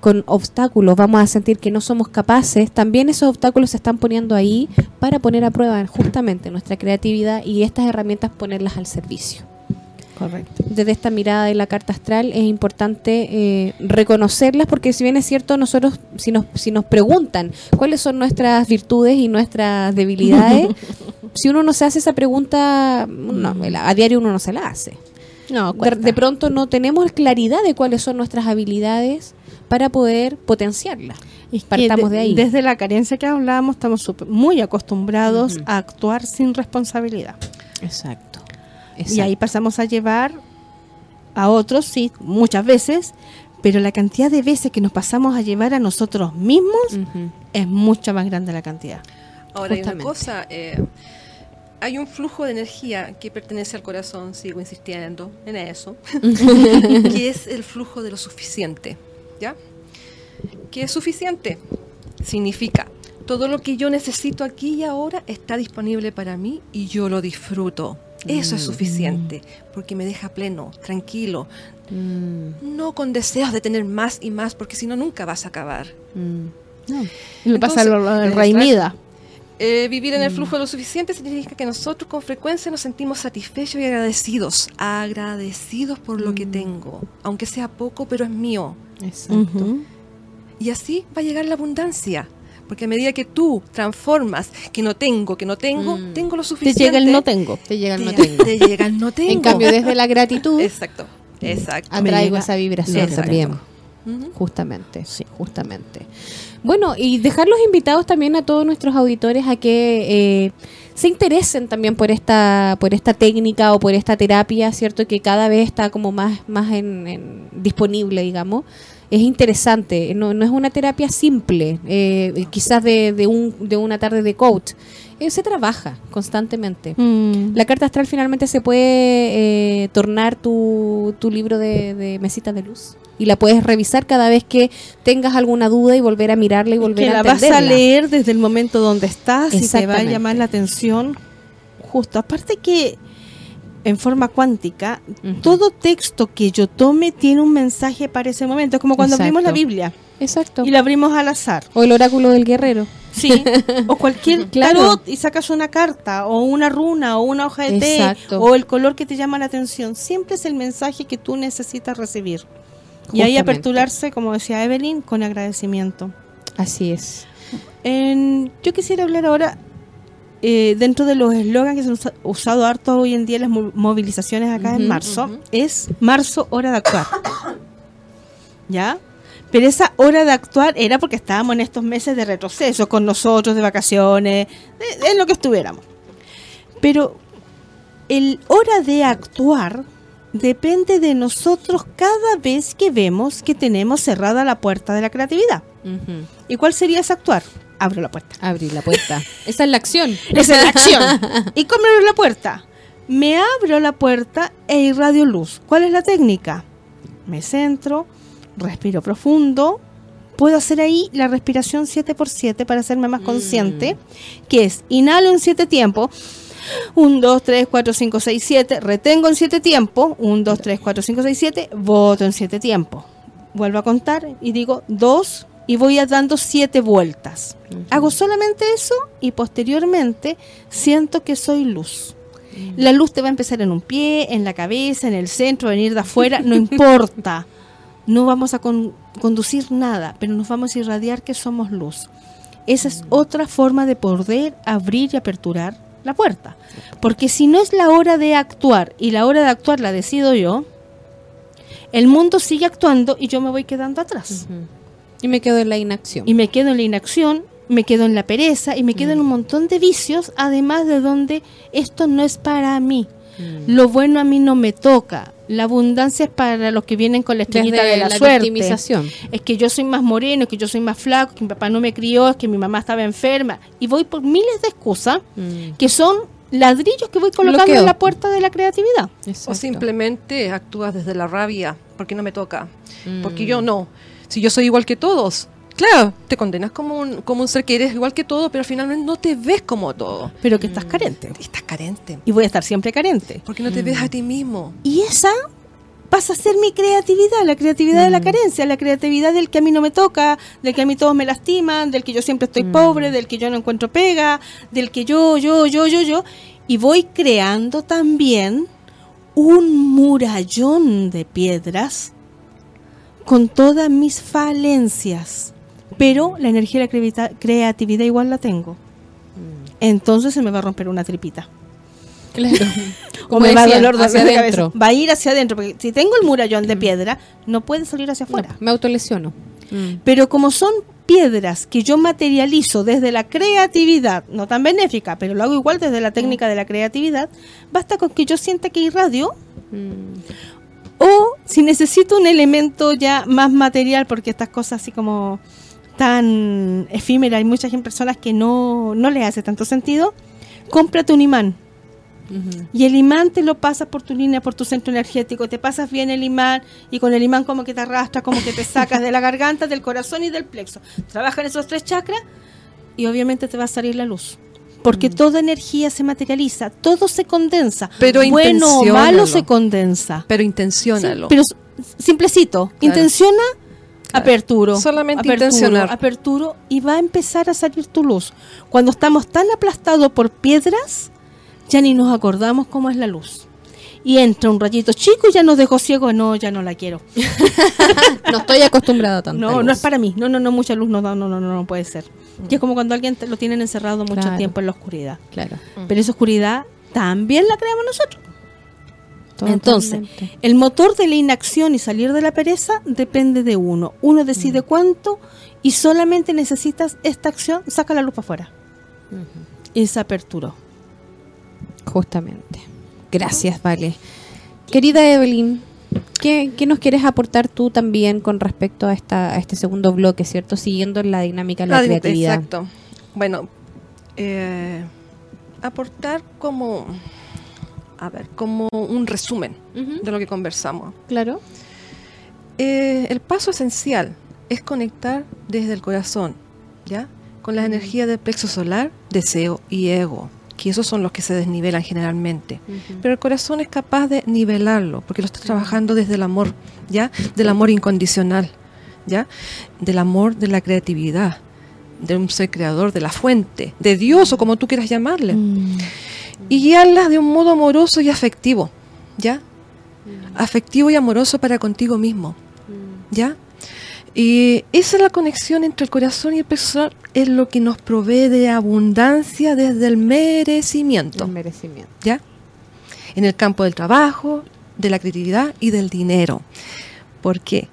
con obstáculos, vamos a sentir que no somos capaces, también esos obstáculos se están poniendo ahí para poner a prueba justamente nuestra creatividad y estas herramientas ponerlas al servicio
Correcto.
desde esta mirada de la carta astral es importante eh, reconocerlas porque si bien es cierto nosotros si nos si nos preguntan cuáles son nuestras virtudes y nuestras debilidades si uno no se hace esa pregunta no, a diario uno no se la hace
No,
de, pronto no tenemos claridad de cuáles son nuestras habilidades para poder potenciarlas
Es que
partamos de ahí.
Desde la carencia que hablábamos, estamos muy acostumbrados a actuar sin responsabilidad.
exacto,
Y ahí pasamos a llevar a otros, sí, muchas veces, pero la cantidad de veces que nos pasamos a llevar a nosotros mismos es mucho más grande la cantidad.
Ahora hay una cosa, eh, hay un flujo de energía que pertenece al corazón, sigo insistiendo en eso, que es el flujo de lo suficiente, ¿ya? ¿Qué es suficiente? Significa, todo lo que yo necesito aquí y ahora está disponible para mí y yo lo disfruto. Eso es suficiente, porque me deja pleno, tranquilo,
Mm,
no con deseos de tener más y más, porque si no nunca vas a acabar.
mm.
Y le pasa
el
rey Mida.
Eh, vivir en el flujo de lo suficiente significa que nosotros con frecuencia nos sentimos satisfechos y agradecidos. Agradecidos por lo que tengo. Aunque sea poco, pero es mío.
Exacto.
Y así va a llegar la abundancia. Porque a medida que tú transformas que no tengo, que no tengo,
Mm.
tengo lo
Te
suficiente.
llega el no tengo.
Te llega el no
te-
tengo.
te llega el no tengo.
En cambio, desde la gratitud
Exacto. Exacto.
atraigo esa vibración
Exacto.
también. Justamente, sí, justamente. Bueno, y dejarlos invitados también a todos nuestros auditores a que eh, se interesen también por esta, por esta técnica o por esta terapia, ¿cierto? Que cada vez está como más, más en, en- disponible, digamos. Es interesante, no, no es una terapia simple, eh, quizás de, de, un, de una tarde de coach. Eh, se trabaja constantemente.
Mm.
La carta astral finalmente se puede eh, tornar tu, tu libro de, de mesita de luz. Y la puedes revisar cada vez que tengas alguna duda y volver a mirarla y volver
que
a
la vas a
entenderla.
leer desde el momento donde estás y te va a llamar la atención justo. Aparte que en forma cuántica, todo texto que yo tome tiene un mensaje para ese momento. Es como cuando abrimos la. Biblia
Exacto.
y la abrimos al azar.
O el oráculo del guerrero.
Sí, o cualquier
Claro.
tarot y sacas una carta o una runa o una hoja de té
Exacto.
o el color que te llama la atención. Siempre es el mensaje que tú necesitas recibir. Y ahí aperturarse, como decía Evelyn, con agradecimiento.
Así es.
En- yo quisiera hablar ahora eh, dentro de los eslogans que se han usa- usado harto hoy en día en las mo- movilizaciones acá en marzo, es marzo hora de actuar. ¿Ya? Pero esa hora de actuar era porque estábamos en estos meses de retroceso con nosotros, de vacaciones, de lo que estuviéramos. Pero el hora de actuar depende de nosotros cada vez que vemos que tenemos cerrada la puerta de la creatividad. ¿Y cuál sería ese actuar? Abro la puerta.
Abrir la puerta. Esa es la acción.
Esa es la acción. ¿Y cómo abro la puerta? Me abro la puerta e irradio luz. ¿Cuál es la técnica? Me centro, respiro profundo. Puedo hacer ahí la respiración 7x7 para hacerme más consciente, que es inhalo en 7 tiempos. 1, 2, 3, 4, 5, 6, 7. Retengo en 7 tiempos. 1, 2, 3, 4, 5, 6, 7. Voto en 7 tiempos. Vuelvo a contar y digo 2 y voy a dando 7 vueltas. Hago solamente eso y posteriormente siento que soy luz. La luz te va a empezar en un pie, en la cabeza, en el centro, venir de afuera, no importa. No vamos a con- conducir nada, pero nos vamos a irradiar que somos luz. Esa es otra forma de poder abrir y aperturar la puerta. Porque si no es la hora de actuar y la hora de actuar la decido yo, el mundo sigue actuando y yo me voy quedando atrás.
Y me quedo en la inacción.
Y me quedo en la inacción, me quedo en la pereza y me quedo en un montón de vicios, además de donde esto no es para mí.
Mm.
Lo bueno a mí no me toca. La abundancia es para los que vienen con la estrellita
Desde
de la,
la
suerte.
victimización.
Es que yo soy más moreno, es que yo soy más flaco, que mi papá no me crió, es que mi mamá estaba enferma. Y voy por miles de excusas
Mm.
que son ladrillos que voy colocando
Bloqueo.
en la puerta de la creatividad.
O simplemente actúas desde la rabia, porque no me toca,
Mm.
porque yo no. Si yo soy igual que todos, claro, te condenas como un, como un ser que eres igual que todo, pero finalmente no te ves como todo.
Pero que estás carente.
Estás carente,
Y voy a estar siempre carente.
porque no te ves a ti mismo.
Y esa pasa a ser mi creatividad, la creatividad de la carencia, la creatividad del que a mí no me toca, del que a mí todos me lastiman, del que yo siempre estoy pobre, del que yo no encuentro pega, del que yo, yo, yo, yo, yo. Y voy creando también un murallón de piedras con todas mis falencias. Pero la energía de la creatividad igual la tengo. Entonces se me va a romper una tripita.
Claro.
O
Como
me va a
decía,
dolor de
hacia adentro.
Va a ir hacia adentro, porque si tengo el murallón de piedra, no puede salir hacia afuera.
No, me autolesiono. Mm.
Pero como son piedras que yo materializo desde la creatividad, no tan benéfica, pero lo hago igual desde la técnica de la creatividad, basta con que yo sienta que irradio
Mm.
O si necesito un elemento ya más material, porque estas cosas así como tan efímeras, hay muchas personas que no, no les hace tanto sentido, cómprate un imán. Y el imán te lo pasas por tu línea, por tu centro energético. Te pasas bien el imán y con el imán como que te arrastra, como que te sacas de la garganta, del corazón y del plexo. Trabaja en esos tres chakras y obviamente te va a salir la luz. Porque toda energía se materializa, todo se condensa.
Pero
bueno o malo se condensa.
Pero intenciónalo.
Pero simplecito,
Claro.
intenciona Aperturo.
Solamente
aperturo,
intencionar.
Aperturo y va a empezar a salir tu luz. Cuando estamos tan aplastados por piedras, ya ni nos acordamos cómo es la luz. Y entra un rayito chico y ya nos dejó ciego. No, ya no la quiero.
No estoy acostumbrada tanto.
No, no es para mí. No, no, no, mucha luz no, no, no, no, no puede ser. Y es como cuando alguien te- lo tienen encerrado mucho
Claro.
tiempo en la oscuridad.
Claro.
Pero esa oscuridad también la creamos nosotros. Entonces, el motor de la inacción y salir de la pereza depende de uno. Uno decide cuánto y solamente necesitas esta acción, saca la luz para afuera. Y se aperturó.
Justamente. Gracias, Vale. Querida Evelyn, ¿qué, qué nos quieres aportar tú también con respecto a, esta, a este segundo bloque, ¿cierto? Siguiendo la dinámica de la, creatividad.
Exacto. Bueno, eh, aportar como, a ver, como un resumen de lo que conversamos.
Claro.
Eh, el paso esencial es conectar desde el corazón, ¿ya? Con las energías del plexo solar, deseo y ego, que esos son los que se desnivelan generalmente. Pero el corazón es capaz de nivelarlo, porque lo está trabajando desde el amor, ¿ya? Del amor incondicional, ¿ya? Del amor de la creatividad, de un ser creador, de la fuente, de Dios o como tú quieras llamarle. Y guiarlas de un modo amoroso y afectivo, ¿ya? Afectivo y amoroso para contigo mismo, ¿ya? Y esa es la conexión entre el corazón y el personal, es lo que nos provee de abundancia desde el merecimiento.
El merecimiento.
¿ya? En el campo del trabajo, de la creatividad y del dinero. ¿Por qué?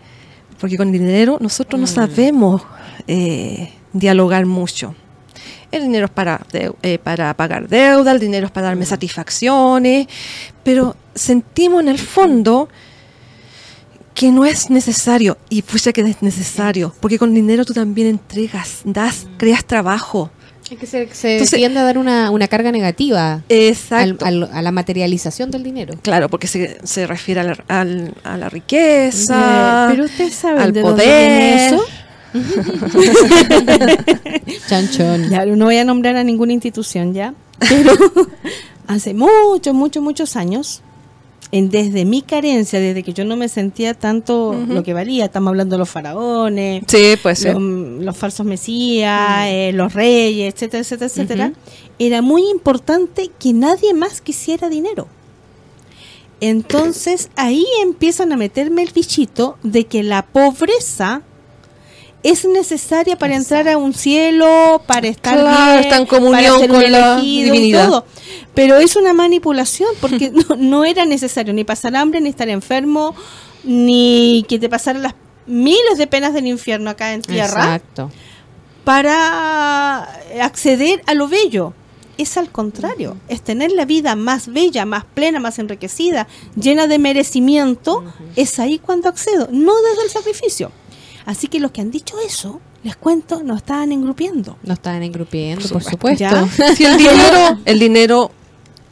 Porque con el dinero nosotros no sabemos eh, dialogar mucho. El dinero es para, deu- eh, para pagar deuda, el dinero es para darme satisfacciones, pero sentimos en el fondo que no es necesario, y pucha que es necesario, porque con dinero tú también entregas, das, creas trabajo.
Es que se, se
Entonces-
tiende a dar una, una carga negativa al-
Exacto.
al- a la materialización del dinero.
Claro, porque se, se refiere a la, al- a la riqueza,
Eh, pero ustedes saben
al
de dónde viene
poder.
eso.
Chanchón.
Ya, no voy a nombrar a ninguna institución ya, pero hace muchos, muchos, muchos años, en, desde mi carencia, desde que yo no me sentía tanto lo que valía, estamos hablando de los faraones,
Sí, pues sí.
los, los falsos mesías, eh, los reyes, etcétera, etcétera, etcétera, era muy importante que nadie más quisiera dinero. Entonces ahí empiezan a meterme el bichito de que la pobreza es necesaria para entrar a un cielo, para estar
Claro,
bien,
está en
para
comunión
un
con la divinidad.
todo. Pero es una manipulación porque no, no era necesario ni pasar hambre, ni estar enfermo, ni que te pasaran las miles de penas del infierno acá en tierra
Exacto.
para acceder a lo bello. Es al contrario, es tener la vida más bella, más plena, más enriquecida, llena de merecimiento, es ahí cuando accedo, no desde el sacrificio. Así que los que han dicho eso, les cuento, nos estaban engrupiendo.
No estaban engrupiendo,
Por
por supuesto.
Si el dinero, el dinero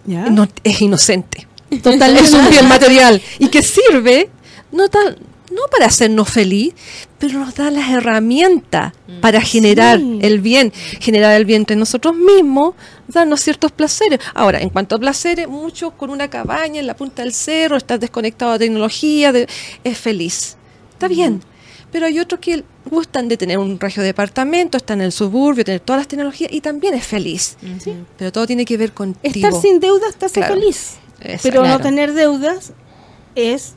¿Ya?
no- es inocente.
Totalmente.
Es un bien material y que sirve no tan no para hacernos feliz, pero nos da las herramientas para generar
Sí.
el bien, generar el bien entre nosotros mismos, darnos ciertos placeres. Ahora, en cuanto a placeres, muchos con una cabaña en la punta del cerro, estás desconectado de tecnología, de- es feliz. Está bien. Pero hay otros que gustan de tener un regio departamento, están en el suburbio, tener todas las tecnologías y también es feliz. Pero todo tiene que ver contigo.
Estar sin deudas te hace
Claro.
feliz. Pero no tener deudas es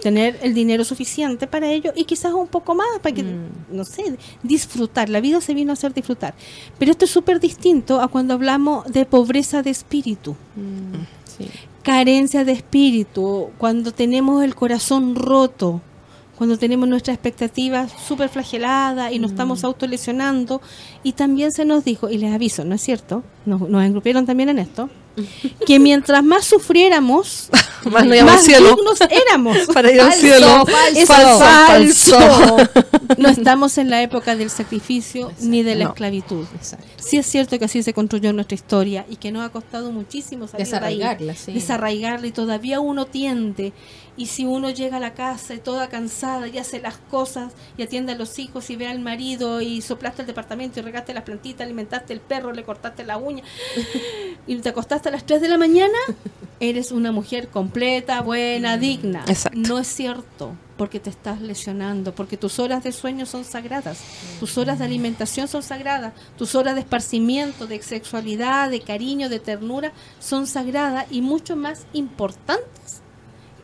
tener el dinero suficiente para ello y quizás un poco más para que, no sé, disfrutar. La vida se vino a hacer disfrutar. Pero esto es súper distinto a cuando hablamos de pobreza de espíritu,
Sí.
carencia de espíritu, cuando tenemos el corazón roto, cuando tenemos nuestras expectativas súper flageladas y nos estamos autolesionando. Y también se nos dijo, y les aviso, ¿no es cierto? Nos, nos engrupieron también en esto, que mientras más sufriéramos,
Más no
más
cielo.
dignos éramos.
Para ir al
Falso,
cielo.
falso,
Es
falso,
falso. No estamos en la época del sacrificio ni de la
No.
esclavitud.
Exacto.
Sí es cierto que así se construyó nuestra historia y que nos ha costado muchísimo salir de ahí.
Desarraigarla, sí.
Desarraigarla y todavía uno tiende. Y si uno llega a la casa y toda cansada y hace las cosas y atiende a los hijos y ve al marido y soplaste el departamento y regaste las plantitas, alimentaste el perro, le cortaste la uña y te acostaste a las 3 de la mañana, eres una mujer completa, buena, digna.
Exacto.
No es cierto. porque te estás lesionando, porque tus horas de sueño son sagradas, tus horas de alimentación son sagradas, tus horas de esparcimiento, de sexualidad, de cariño, de ternura son sagradas y mucho más importantes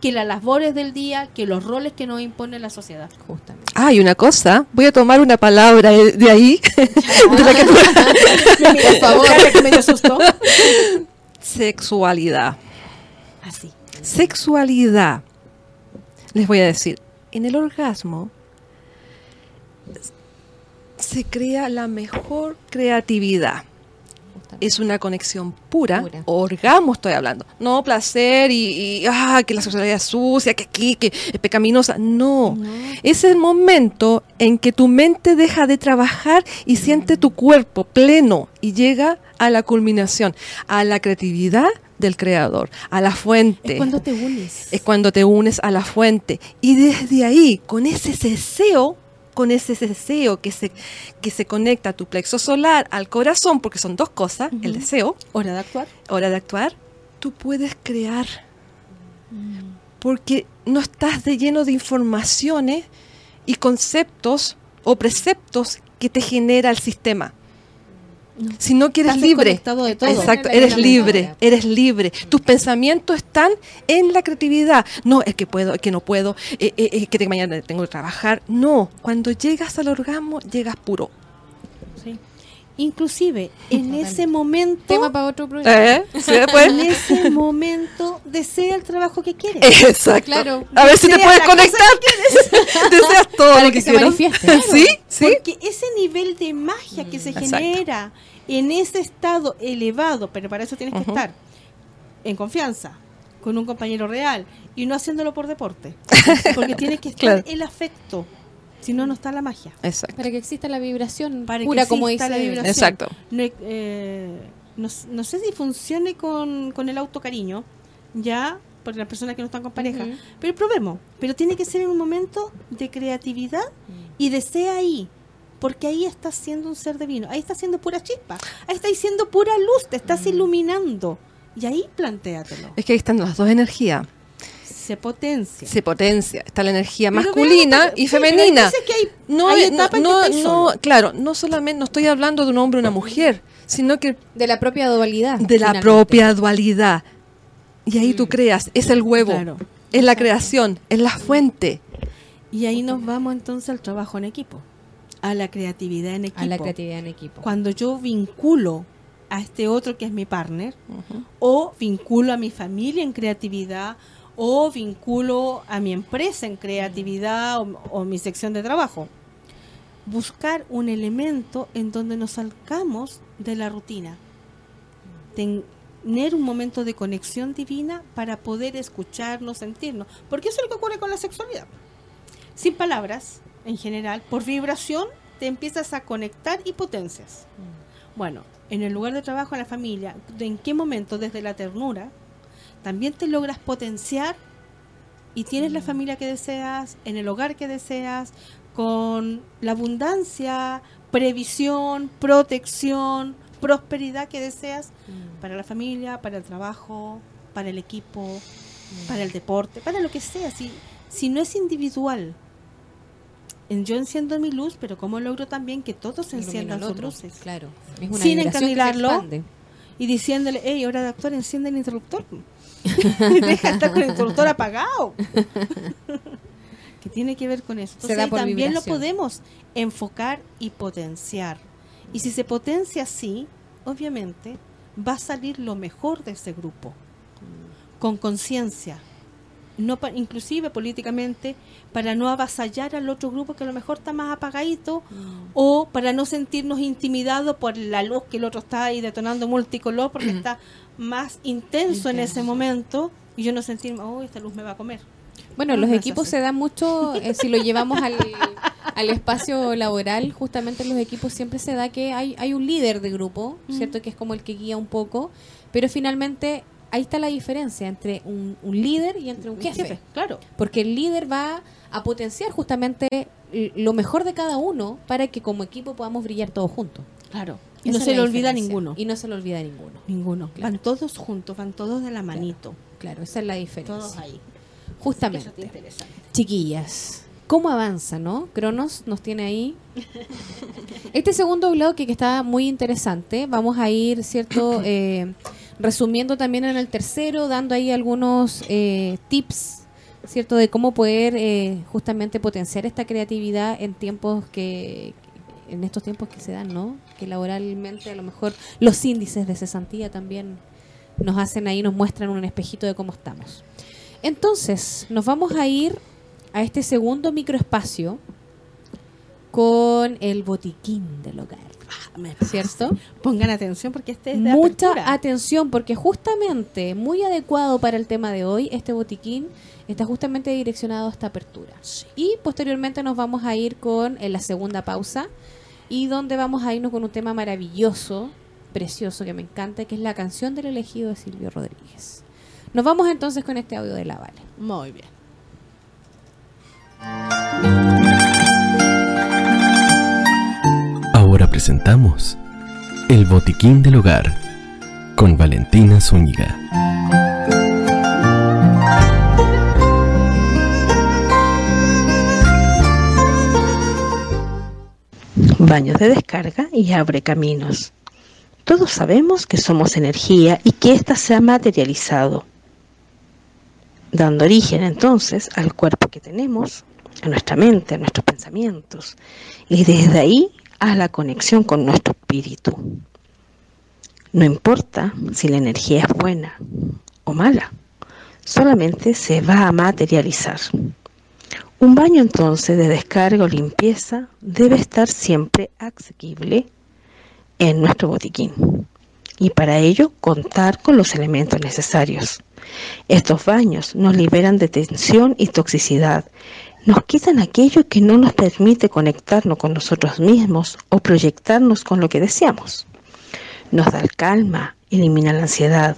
que las labores del día, que los roles que nos impone la sociedad.
Justamente.
Ah, y una cosa, voy a tomar una palabra de de ahí, de la que tú-
Por favor, que me dio susto.
sexualidad.
Así.
Sexualidad. Les voy a decir, en el orgasmo se crea la mejor creatividad. Es una conexión pura,
Pura.
orgasmo estoy hablando, no placer y, y, ah, que la sexualidad es sucia, que aquí, que es pecaminosa, no. Es el momento en que tu mente deja de trabajar y siente tu cuerpo pleno y llega a la culminación, a la creatividad del creador, a la fuente.
Es cuando te unes.
Es cuando te unes a la fuente. Y desde ahí, con ese deseo, con ese deseo que se, que se conecta a tu plexo solar, al corazón, porque son dos cosas, el deseo,
Hora de actuar.
hora de actuar, tú puedes crear. Porque no estás de lleno de informaciones y conceptos o preceptos que te genera el sistema. Sino que eres
Estás
libre.
desconectado de todo.
Exacto, eres libre, eres libre. Tus pensamientos están en la creatividad. No, es que puedo, es que no puedo, eh, eh, es que mañana tengo que trabajar. No, cuando llegas al orgasmo, llegas puro.
Inclusive, en ese momento,
Tema para otro programa.
¿Eh?
En ese momento, desea el trabajo que quieres.
Exacto.
Claro.
A ver si te puedes conectar. Deseas todo
Para
lo
que
que
se.
¿Sí? ¿Sí?
Porque ese nivel de magia que se
Exacto.
genera en ese estado elevado, pero para eso tienes que estar en confianza, con un compañero real y no haciéndolo por deporte. Porque tiene que estar
Claro.
el afecto. Si no, no está la magia.
Exacto.
Para que exista la vibración
Para que
pura, como
exista
dice.
la vibración.
Exacto.
No, eh, no, sé si funcione con, con el autocariño, ya, por las personas que no están con pareja,
Ujú.
pero probemos. Pero tiene que ser en un momento de creatividad y de ser ahí. Porque ahí estás siendo un ser divino, ahí estás siendo pura chispa, ahí estás siendo pura luz, te estás iluminando. Y ahí plantéatelo.
Es que ahí están las dos energías.
Se potencia.
Se potencia. Está la energía
Pero
masculina
veamos,
y
pero
femenina.
que hay,
No,
hay
no,
que
claro, no solamente, no estoy hablando de un hombre o una mujer, sino que
De la propia dualidad.
de la propia dualidad. Y ahí tú creas, es el huevo,
Claro.
es la creación, es la fuente.
Y ahí nos vamos entonces al trabajo en equipo, a la creatividad en equipo.
A la creatividad en equipo.
Cuando yo vinculo a este otro que es mi partner, o vinculo a mi familia en creatividad, o vinculo a mi empresa en creatividad o, o mi sección de trabajo. Buscar un elemento en donde nos salgamos de la rutina. Tener un momento de conexión divina para poder escucharnos, sentirnos. Porque eso es lo que ocurre con la sexualidad. Sin palabras, en general, por vibración, te empiezas a conectar y potencias. Bueno, en el lugar de trabajo, en la familia, ¿de ¿en qué momento desde la ternura también te logras potenciar y tienes la familia que deseas, en el hogar que deseas, con la abundancia, previsión, protección, prosperidad que deseas para la familia, para el trabajo, para el equipo, para el deporte, para lo que sea. Si, si no es individual, en yo enciendo mi luz, pero ¿cómo logro también que todos
Ilumina
enciendan sus luces?
Claro. Es una
Sin encandilarlo. y diciéndole, hey, hora de actuar, enciende el interruptor. Deja de estar con el interruptor apagado. que tiene que ver con eso. Entonces, ahí también
vibración.
lo podemos enfocar y potenciar. Y si se potencia así, obviamente va a salir lo mejor de ese grupo, con conciencia. No pa- inclusive políticamente para no avasallar al otro grupo que a lo mejor está más apagadito o para no sentirnos intimidados por la luz que el otro está ahí detonando multicolor porque está más intenso, en ese momento y yo no sentirme, oh, esta luz me va a comer.
Bueno,
No,
los equipos se dan mucho, eh, si lo llevamos al, al espacio laboral, justamente en los equipos siempre se da que hay, hay un líder de grupo, ¿cierto? Que es como el que guía un poco, pero finalmente ahí está la diferencia entre un, un líder y entre un jefe.
claro.
Porque el líder va a potenciar justamente lo mejor de cada uno para que como equipo podamos brillar todos juntos.
Claro. Y
Esa
no se le olvida
diferencia.
ninguno.
Y no se le olvida ninguno.
Ninguno.
Claro.
Van todos juntos, van todos de la manito.
Claro, esa es la diferencia.
Todos ahí.
Justamente. Chiquillas, ¿cómo avanza, no? Cronos nos tiene ahí. Este segundo bloque que está muy interesante, vamos a ir, ¿cierto? Eh, resumiendo también en el tercero, dando ahí algunos eh, tips, ¿cierto? De cómo poder eh, justamente potenciar esta creatividad en tiempos que, en estos tiempos que se dan, ¿no? Que laboralmente a lo mejor los índices de cesantía también nos hacen ahí, nos muestran un espejito de cómo estamos. Entonces, nos vamos a ir a este segundo microespacio con el botiquín del hogar. ¿Cierto?
Pongan atención porque este es de
Mucha
apertura.
atención porque justamente, muy adecuado para el tema de hoy, este botiquín está justamente direccionado a esta apertura. Y posteriormente nos vamos a ir con eh, la segunda pausa y donde vamos a irnos con un tema maravilloso, precioso, que me encanta, que es la canción del elegido de Silvio Rodríguez. Nos vamos entonces con este audio de la Vale.
Muy bien.
Presentamos El Botiquín del Hogar con Valentina Zúñiga.
Baños de descarga y abre caminos. Todos sabemos que somos energía y que ésta se ha materializado, dando origen entonces al cuerpo que tenemos, a nuestra mente, a nuestros pensamientos, y desde ahí la conexión con nuestro espíritu. No importa si la energía es buena o mala, solamente se va a materializar. Un baño entonces de descarga o limpieza debe estar siempre asequible en nuestro botiquín y para ello contar con los elementos necesarios. Estos baños nos liberan de tensión y toxicidad, nos quitan aquello que no nos permite conectarnos con nosotros mismos o proyectarnos con lo que deseamos. Nos da calma, elimina la ansiedad.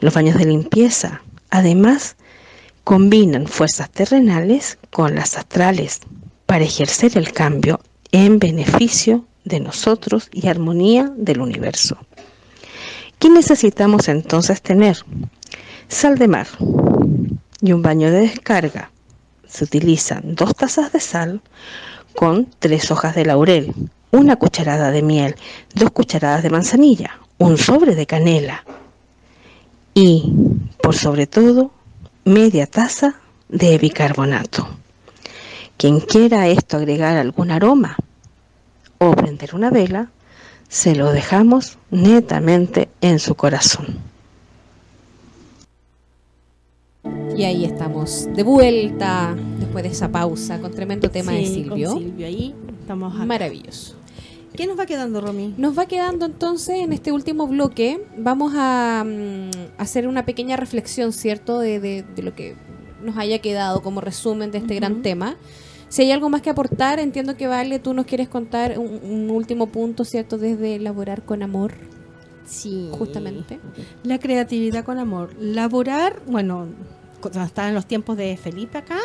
Los baños de limpieza, además, combinan fuerzas terrenales con las astrales para ejercer el cambio en beneficio de nosotros y armonía del universo. ¿Qué necesitamos entonces tener? Sal de mar y un baño de descarga. Se utilizan dos tazas de sal con tres hojas de laurel, una cucharada de miel, dos cucharadas de manzanilla, un sobre de canela y, por sobre todo, media taza de bicarbonato. Quien quiera esto agregar algún aroma o prender una vela, se lo dejamos netamente en su corazón.
Y ahí estamos, de vuelta, después de esa pausa, con tremendo tema de
con
Silvio.
Ahí estamos acá.
Maravilloso.
¿Qué nos va quedando, Romy?
Nos va quedando entonces en este último bloque, vamos a mm, hacer una pequeña reflexión, ¿cierto? De, de- de lo que nos haya quedado como resumen de este gran tema. Si hay algo más que aportar, entiendo que Vale, tú nos quieres contar un, un último punto, ¿cierto? Desde elaborar con amor,
Sí.
justamente.
La creatividad con amor. Laborar, bueno, cuando estaba en los tiempos de Felipe acá,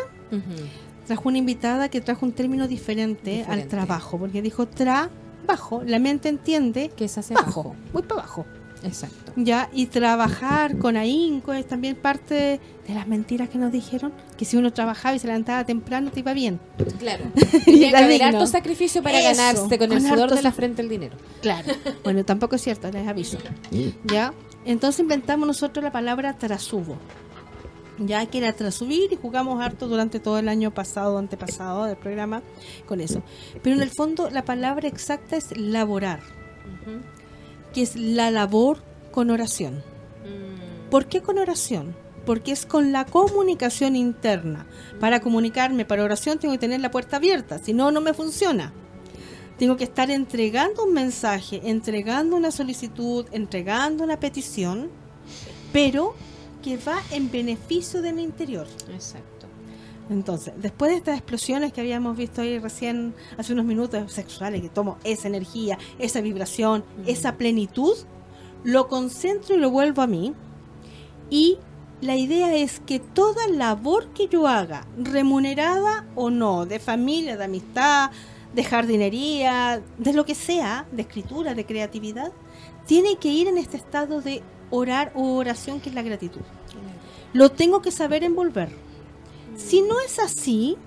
trajo una invitada que trajo un término diferente, al trabajo, porque dijo trabajo. La mente entiende
Que es hacia
bajo,
abajo.
muy para abajo.
Exacto.
Ya, y trabajar con ahínco es también parte de las mentiras que nos dijeron, que si uno trabajaba y se levantaba temprano te iba bien.
Claro.
Y
que haber harto sacrificio para
Eso,
ganarse con el sudor de la frente el dinero.
Claro. Bueno, tampoco es cierto, les aviso. ¿Ya? Entonces inventamos nosotros la palabra trasubo. Ya que era trasubir y jugamos harto durante todo el año pasado, antepasado del programa con eso. Pero en el fondo la palabra exacta es laborar, que es la labor con oración. ¿Por qué con oración? Porque es con la comunicación interna. Para comunicarme para oración tengo que tener la puerta abierta, si no, no me funciona. Tengo que estar entregando un mensaje, entregando una solicitud, entregando una petición, pero que va en beneficio de mi interior.
Exacto.
Entonces, después de estas explosiones que habíamos visto ahí recién hace unos minutos sexuales, que tomo esa energía, esa vibración, esa plenitud, lo concentro y lo vuelvo a mí. Y la idea es que toda labor que yo haga, remunerada o no, de familia, de amistad, de jardinería, de lo que sea, de escritura, de creatividad, tiene que ir en este estado de orar o oración que es la gratitud. Lo tengo que saber envolver. Si no es así,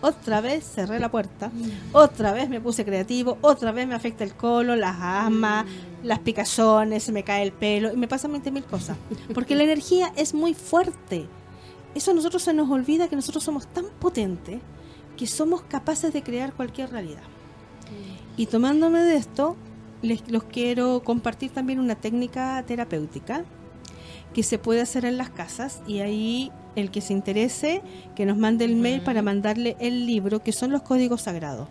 otra vez cerré la puerta, otra vez me puse creativo, otra vez me afecta el colon, las asmas, las picazones, se me cae el pelo y me pasan 20 mil cosas. Porque la energía es muy fuerte. Eso a nosotros se nos olvida que nosotros somos tan potentes que somos capaces de crear cualquier realidad. Y tomándome de esto, les los quiero compartir también una técnica terapéutica que se puede hacer en las casas y ahí el que se interese que nos mande el mail para mandarle el libro que son los códigos sagrados.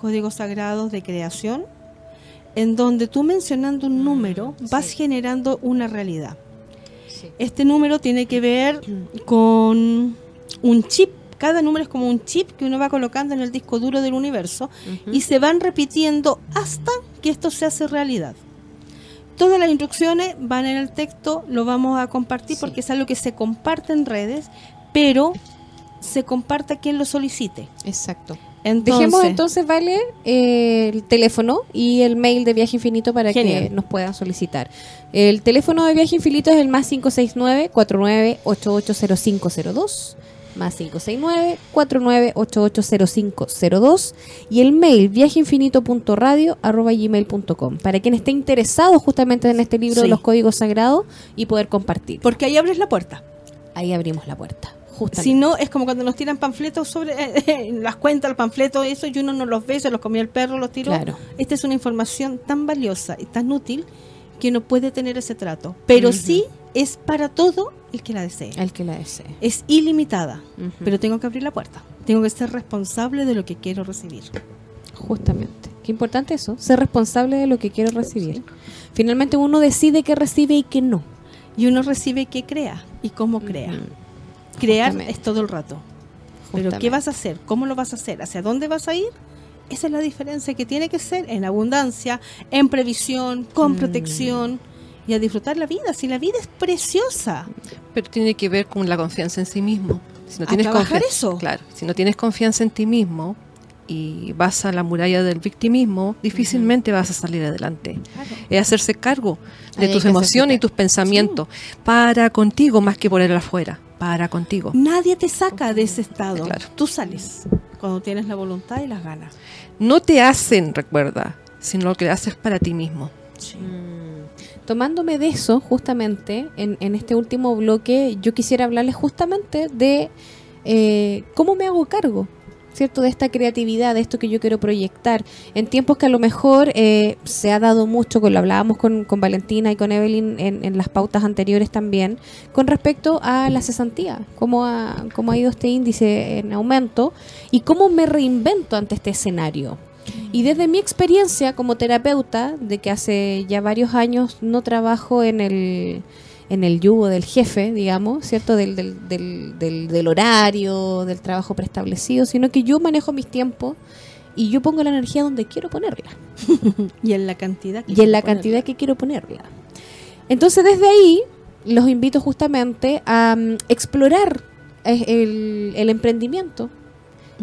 Códigos sagrados de creación en donde tú mencionando un número vas generando una realidad. Este número tiene que ver con un chip. Cada número es como un chip que uno va colocando en el disco duro del universo y se van repitiendo hasta que esto se hace realidad. Todas las instrucciones van en el texto, lo vamos a compartir porque es algo que se comparte en redes, pero se comparte a quien lo solicite.
Exacto.
Entonces,
Dejemos entonces, vale, eh, el teléfono y el mail de Viaje Infinito para que nos puedan solicitar. El teléfono de Viaje Infinito es el más 569-49880502, más 569-49880502 y el mail viajeinfinito.radio arroba gmail.com para quien esté interesado justamente en este libro de los códigos sagrados y poder compartir.
porque ahí abres la puerta.
Ahí abrimos la puerta. Justamente.
Si no, es como cuando nos tiran panfletos sobre las cuentas, el panfleto, eso, y uno no los ve, se los comió el perro, los tiró.
Claro.
Esta es una información tan valiosa y tan útil que no puede tener ese trato. Pero sí es para todo el que la desee.
el que la desee.
Es ilimitada, pero tengo que abrir la puerta. Tengo que ser responsable de lo que quiero recibir.
Justamente. Qué importante eso, ser responsable de lo que quiero recibir. Finalmente uno decide qué recibe y qué no.
Y uno recibe qué crea y cómo crea. Crear
Justamente.
es todo el rato. Pero. ¿qué vas a hacer? ¿Cómo lo vas a hacer? ¿Hacia dónde vas a ir? Esa es la diferencia que tiene que ser en abundancia, en previsión, con
Mm.
protección y a disfrutar la vida. Si la vida es preciosa.
Pero tiene que ver con la confianza en sí mismo. Si no
A
tienes
trabajar
confianza,
eso.
claro, si no tienes confianza en ti mismo y vas a la muralla del victimismo, difícilmente vas a salir adelante. Es hacerse cargo de
Ahí
tus emociones y tus pensamientos para contigo más que por el afuera, para contigo.
Nadie te saca de ese estado.
Claro.
Tú sales cuando tienes la voluntad y las ganas.
No te hacen, recuerda, sino lo que haces para ti mismo.
Mm. Tomándome de eso, justamente, en, en este último bloque, yo quisiera hablarles justamente de eh, cómo me hago cargo, ¿cierto? De esta creatividad, de esto que yo quiero proyectar. En tiempos que a lo mejor eh, se ha dado mucho, lo hablábamos con, con Valentina y con Evelyn en, las pautas anteriores también, con respecto a la cesantía, cómo cómo ha ido este índice en aumento y cómo me reinvento ante este escenario. Y desde mi experiencia como terapeuta, de que hace ya varios años no trabajo en el, en el yugo del jefe, digamos, ¿cierto? Del, del, del, del, del horario, del trabajo preestablecido, sino que yo manejo mis tiempos y yo pongo la energía donde quiero ponerla
Y en la cantidad. que
y en la cantidad que quiero ponerla. Entonces desde ahí los invito justamente a mm, explorar eh, el, el emprendimiento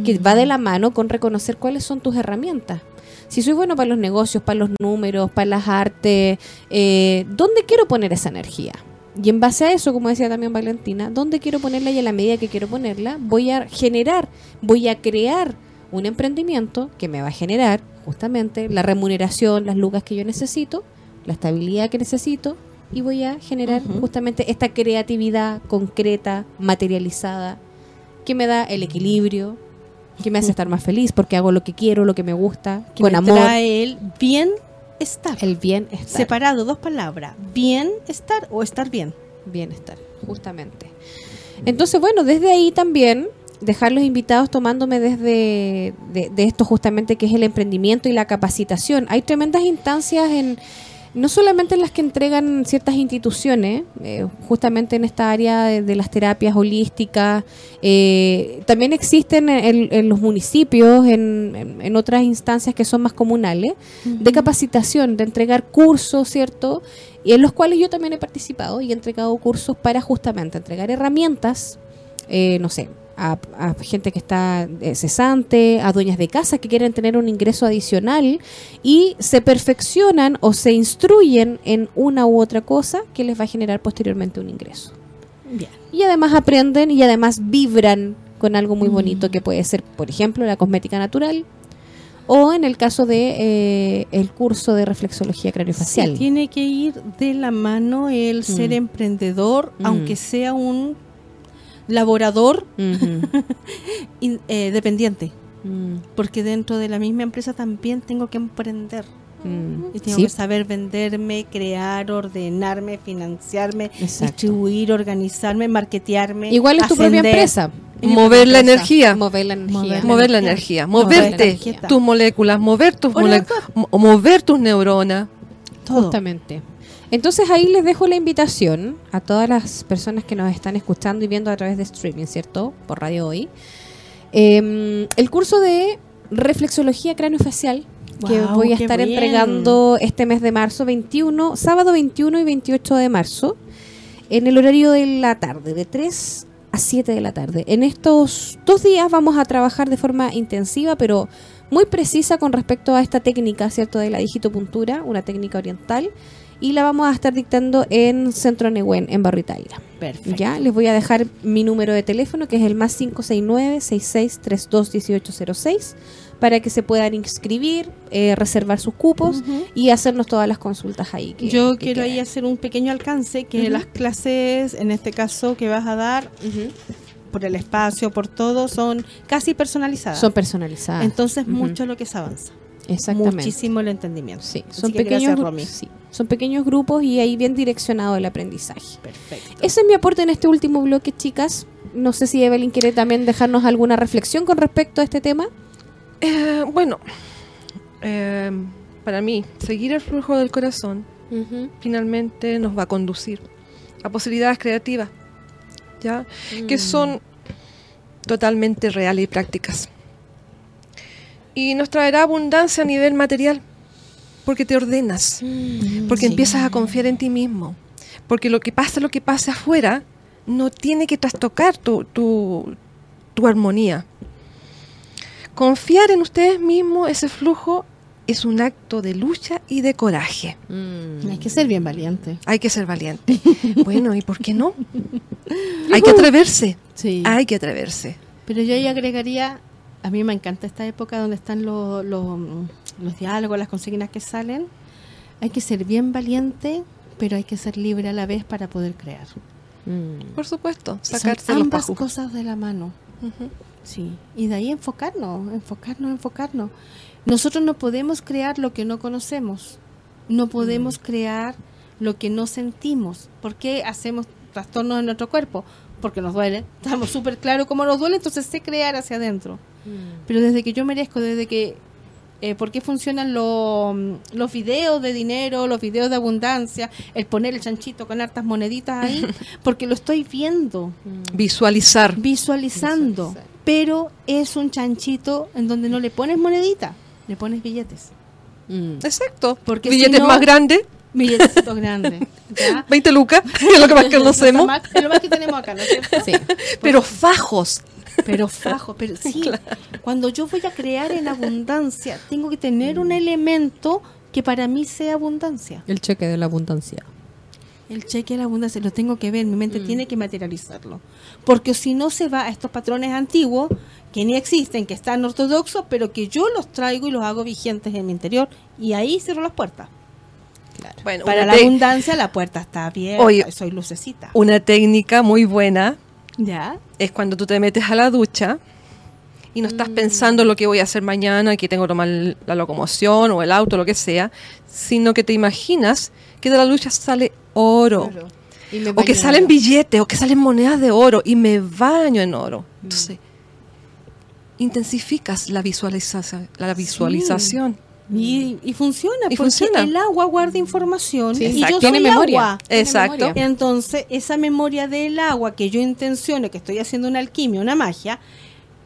que va de la mano con reconocer cuáles son tus herramientas. Si soy bueno para los negocios, para los números, para las artes, eh, ¿dónde quiero poner esa energía? Y en base a eso, como decía también Valentina, ¿dónde quiero ponerla y a la medida que quiero ponerla, voy a generar, voy a crear un emprendimiento que me va a generar justamente la remuneración, las lucas que yo necesito, la estabilidad que necesito y voy a generar justamente esta creatividad concreta, materializada, que me da el equilibrio, que me hace estar más feliz porque hago lo que quiero, lo que me gusta,
Que
con
me
amor,
trae el bienestar.
el bienestar.
Separado, dos palabras. Bienestar o estar bien.
bienestar, justamente. Entonces, bueno, desde ahí también dejar los invitados tomándome desde de, de esto justamente que es el emprendimiento y la capacitación. Hay tremendas instancias en no solamente en las que entregan ciertas instituciones, eh, justamente en esta área de, de las terapias holísticas, eh, también existen en, en los municipios, en, en- en otras instancias que son más comunales, de capacitación, de entregar cursos, ¿cierto? Y en los cuales yo también he participado y he entregado cursos para justamente entregar herramientas, eh, no sé, a, a gente que está eh, cesante, a dueñas de casa que quieren tener un ingreso adicional y se perfeccionan o se instruyen en una u otra cosa que les va a generar posteriormente un ingreso.
Bien.
y además aprenden y además vibran con algo muy bonito que puede ser, por ejemplo, la cosmética natural o en el caso de eh, el curso de reflexología craniofacial.
Sí, tiene que ir de la mano el ser
Mm.
emprendedor,
Mm.
aunque sea un laborador in- eh, dependiente.
Mm,
Porque dentro de la misma empresa también tengo que emprender.
mm.
Y tengo
Sí,
que saber venderme, crear, ordenarme, financiarme,
Exacto.
distribuir, organizarme, marketearme.
Igual es tu propia empresa.
Mover la energía.
Mover la energía.
Mover
la
energía.
moverte tus moléculas, mover tus
Hola,
mole- mo- mover tus neuronas.
Todo.
Justamente. Entonces ahí les dejo la invitación a todas las personas que nos están escuchando y viendo a través de streaming, ¿cierto? Por Radio Hoy. Eh, el curso de reflexología craniofacial que voy a estar
bien.
entregando este mes de marzo, 21, sábado 21 y 28 de marzo, en el horario de la tarde, de 3 a 7 de la tarde. En estos dos días vamos a trabajar de forma intensiva, pero muy precisa con respecto a esta técnica, ¿cierto? De la digitopuntura, una técnica oriental, y la vamos a estar dictando en Centro Nehuen, en Barrio Italia.
Perfecto.
Ya, les voy a dejar mi número de teléfono, que es el más 569-6632-1806, para que se puedan inscribir, eh, reservar sus cupos y hacernos todas las consultas ahí. que-
Yo
que
quiero ahí hacer un pequeño alcance, que las clases, en este caso, que vas a dar por el espacio, por todo, son casi personalizadas.
Son personalizadas.
Entonces, mucho lo que se avanza.
Exactamente.
Muchísimo el entendimiento.
Sí,
Así
son
que
pequeños,
gracias,
gru-
Romy.
sí, son pequeños grupos y ahí bien direccionado el aprendizaje.
Perfecto.
Ese es mi aporte en este último bloque, chicas. No sé si Evelyn quiere también dejarnos alguna reflexión con respecto a este tema.
Eh, bueno, eh, para mí, seguir el flujo del corazón finalmente nos va a conducir a posibilidades creativas, ¿ya? Que
Mm.
son totalmente reales y prácticas. Y nos traerá abundancia a nivel material, porque te ordenas, porque
Sí.
empiezas a confiar en ti mismo, porque lo que pasa, lo que pase afuera, no tiene que trastocar tu, tu, tu armonía. Confiar en ustedes mismos, ese flujo, es un acto de lucha y de coraje.
Mm.
Hay que ser bien valiente.
Hay que ser valiente. bueno, ¿y por qué no? Hay que atreverse.
Sí.
Hay que atreverse.
Pero yo ahí agregaría, a mí me encanta esta época donde están los, los, los diálogos, las consignas que salen. Hay que ser bien valiente, pero hay que ser libre a la vez para poder crear.
Mm.
Por supuesto, sacarse los
ambas cosas de la mano. Sí, y de ahí enfocarnos, enfocarnos, enfocarnos. Nosotros no podemos crear lo que no conocemos, no podemos crear lo que no sentimos. ¿Por qué hacemos trastornos en nuestro cuerpo? Porque nos duele, estamos súper claros cómo nos duele, entonces sé crear hacia adentro. Pero desde que yo merezco, desde que... Eh, ¿Por qué funcionan lo- los videos de dinero, los videos de abundancia, el poner el chanchito con hartas moneditas ahí? Porque lo estoy viendo
Visualizar.
visualizando,
Visualizar.
pero es un chanchito en donde no le pones monedita, le pones billetes.
Mm.
Exacto.
Porque
Billetes
si no-
más grandes,
Billetecitos grandes. ¿ya?
20 lucas, que es lo que más conocemos.
Más- Es lo más que tenemos acá, ¿no es cierto?
Sí.
Pero fajos.
Pero fajo, pero sí. Cuando yo voy a crear en abundancia, tengo que tener un elemento que para mí sea abundancia.
El cheque de la abundancia.
El cheque de la abundancia lo tengo que ver, mi
Mm.
mente tiene que materializarlo. Porque si no se va a estos patrones antiguos que ni existen, que están ortodoxos, pero que yo los traigo y los hago vigentes en mi interior y ahí cierro las puertas.
Bueno,
Para
una,
la abundancia la puerta está abierta,
Oye.
soy lucecita.
una técnica muy buena
¿Ya?
es cuando tú te metes a la ducha y no estás pensando lo que voy a hacer mañana, que tengo que tomar la locomoción o el auto, lo que sea, sino que te imaginas que de la ducha sale oro.
Y
O que salen
en
billetes, o que salen monedas de oro, y me baño en oro. Entonces, intensificas la visualización. La visualización.
Y, y funciona,
Y
porque
funciona.
el agua guarda información
Sí,
y yo
Tiene
soy
memoria.
agua.
Tiene
Exacto.
memoria.
Entonces, esa memoria del agua que yo intenciono, que estoy haciendo una alquimia, una magia,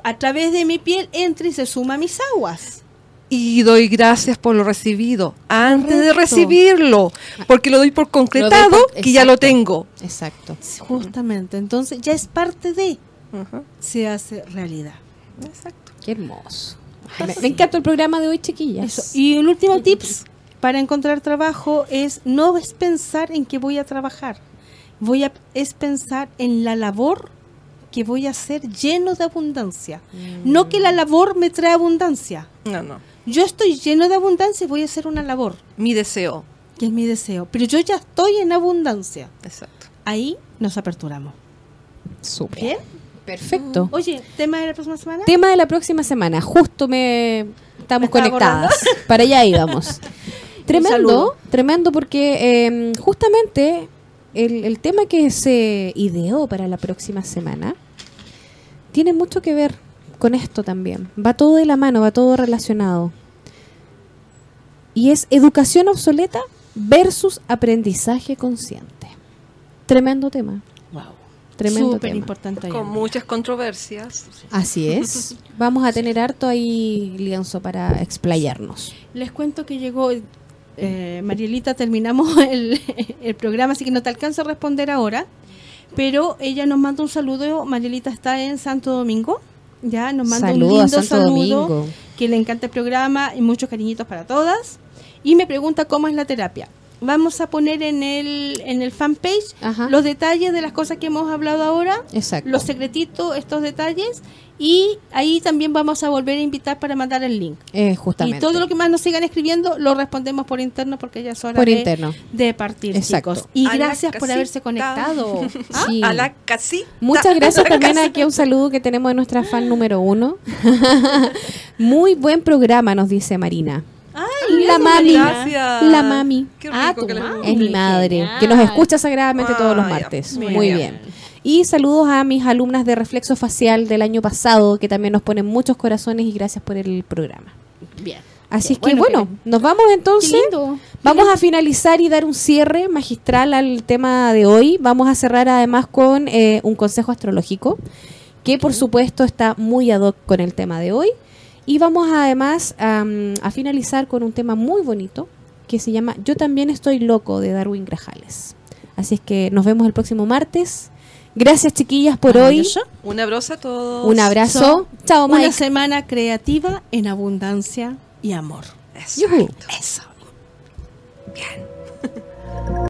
a través de mi piel entra y se suma a mis aguas.
Y doy gracias por lo recibido antes de recibirlo, porque lo doy por concretado
por-
que ya lo tengo.
Exacto.
Justamente, entonces ya es parte de, se hace realidad.
Exacto.
Qué hermoso. Me, me encanta el programa de hoy, chiquillas.
Eso. Y el último tips para encontrar trabajo es no es pensar en que voy a trabajar. voy a es pensar en la labor que voy a hacer lleno de abundancia. No que la labor me trae abundancia.
No, no.
Yo estoy lleno de abundancia y voy a hacer una labor,
Mi deseo.
que es mi deseo. Pero yo ya estoy en abundancia.
Exacto.
Ahí nos aperturamos.
Súper.
¿Bien?
Perfecto.
Oye, tema de la próxima semana.
Tema de la próxima semana. Justo me estamos
¿Me estaba
conectadas. Para allá íbamos. tremendo, tremendo porque eh, justamente el, el tema que se ideó para la próxima semana tiene mucho que ver con esto también. Va todo de la mano, va todo relacionado. Y es educación obsoleta versus aprendizaje consciente. Tremendo tema.
Wow.
Tremendo
Súper
tema.
importante.
Con muchas controversias.
Así es. Vamos a tener harto ahí lienzo para explayarnos.
Les cuento que llegó, eh, Marielita, terminamos el, el programa, así que no te alcanzo a responder ahora, pero ella nos manda un saludo, Marielita está en Santo Domingo, ya nos manda
Saludos
un
a
lindo
Santo
saludo,
Domingo.
que le encanta el programa y muchos cariñitos para todas, y me pregunta cómo es la terapia. Vamos a poner en el, en el fanpage
Ajá.
los detalles de las cosas que hemos hablado ahora,
Exacto.
los secretitos, estos detalles, y ahí también vamos a volver a invitar para mandar el link.
Eh, justamente.
Y todo lo que más nos sigan escribiendo lo respondemos por interno porque ya es hora
Por
de,
interno.
de partir,
Exacto.
chicos. Y
A
gracias por haberse conectado. ¿Ah?
Sí.
A la casita.
Muchas gracias
A
también
casita.
aquí a un saludo que tenemos de nuestra fan número uno. Muy buen programa, nos dice Marina. La mami.
Gracias.
La mami.
Qué
Ah, tu
que
mami.
Es mi madre,
Genial.
que nos escucha sagradamente todos los
Ah, ya.
martes.
Muy
Muy
bien.
bien. Y saludos a mis alumnas de reflexo facial del año pasado, que también nos ponen muchos corazones y gracias por el programa.
Bien.
Así es que
bueno
bueno, nos vamos
Qué
entonces.
lindo.
Vamos a finalizar y dar un cierre magistral al tema de hoy. Vamos a cerrar además con eh, un consejo astrológico, que por supuesto está muy ad hoc con el tema de hoy. Y vamos además a finalizar con un tema muy bonito que se llama Yo también estoy loco de Darwin Grajales. Así es que nos vemos el próximo martes. Gracias chiquillas por hoy.
Un abrazo a todos.
Un abrazo. Chao
Una
Mike.
semana creativa en abundancia y amor.
Eso.
Eso.
Bien.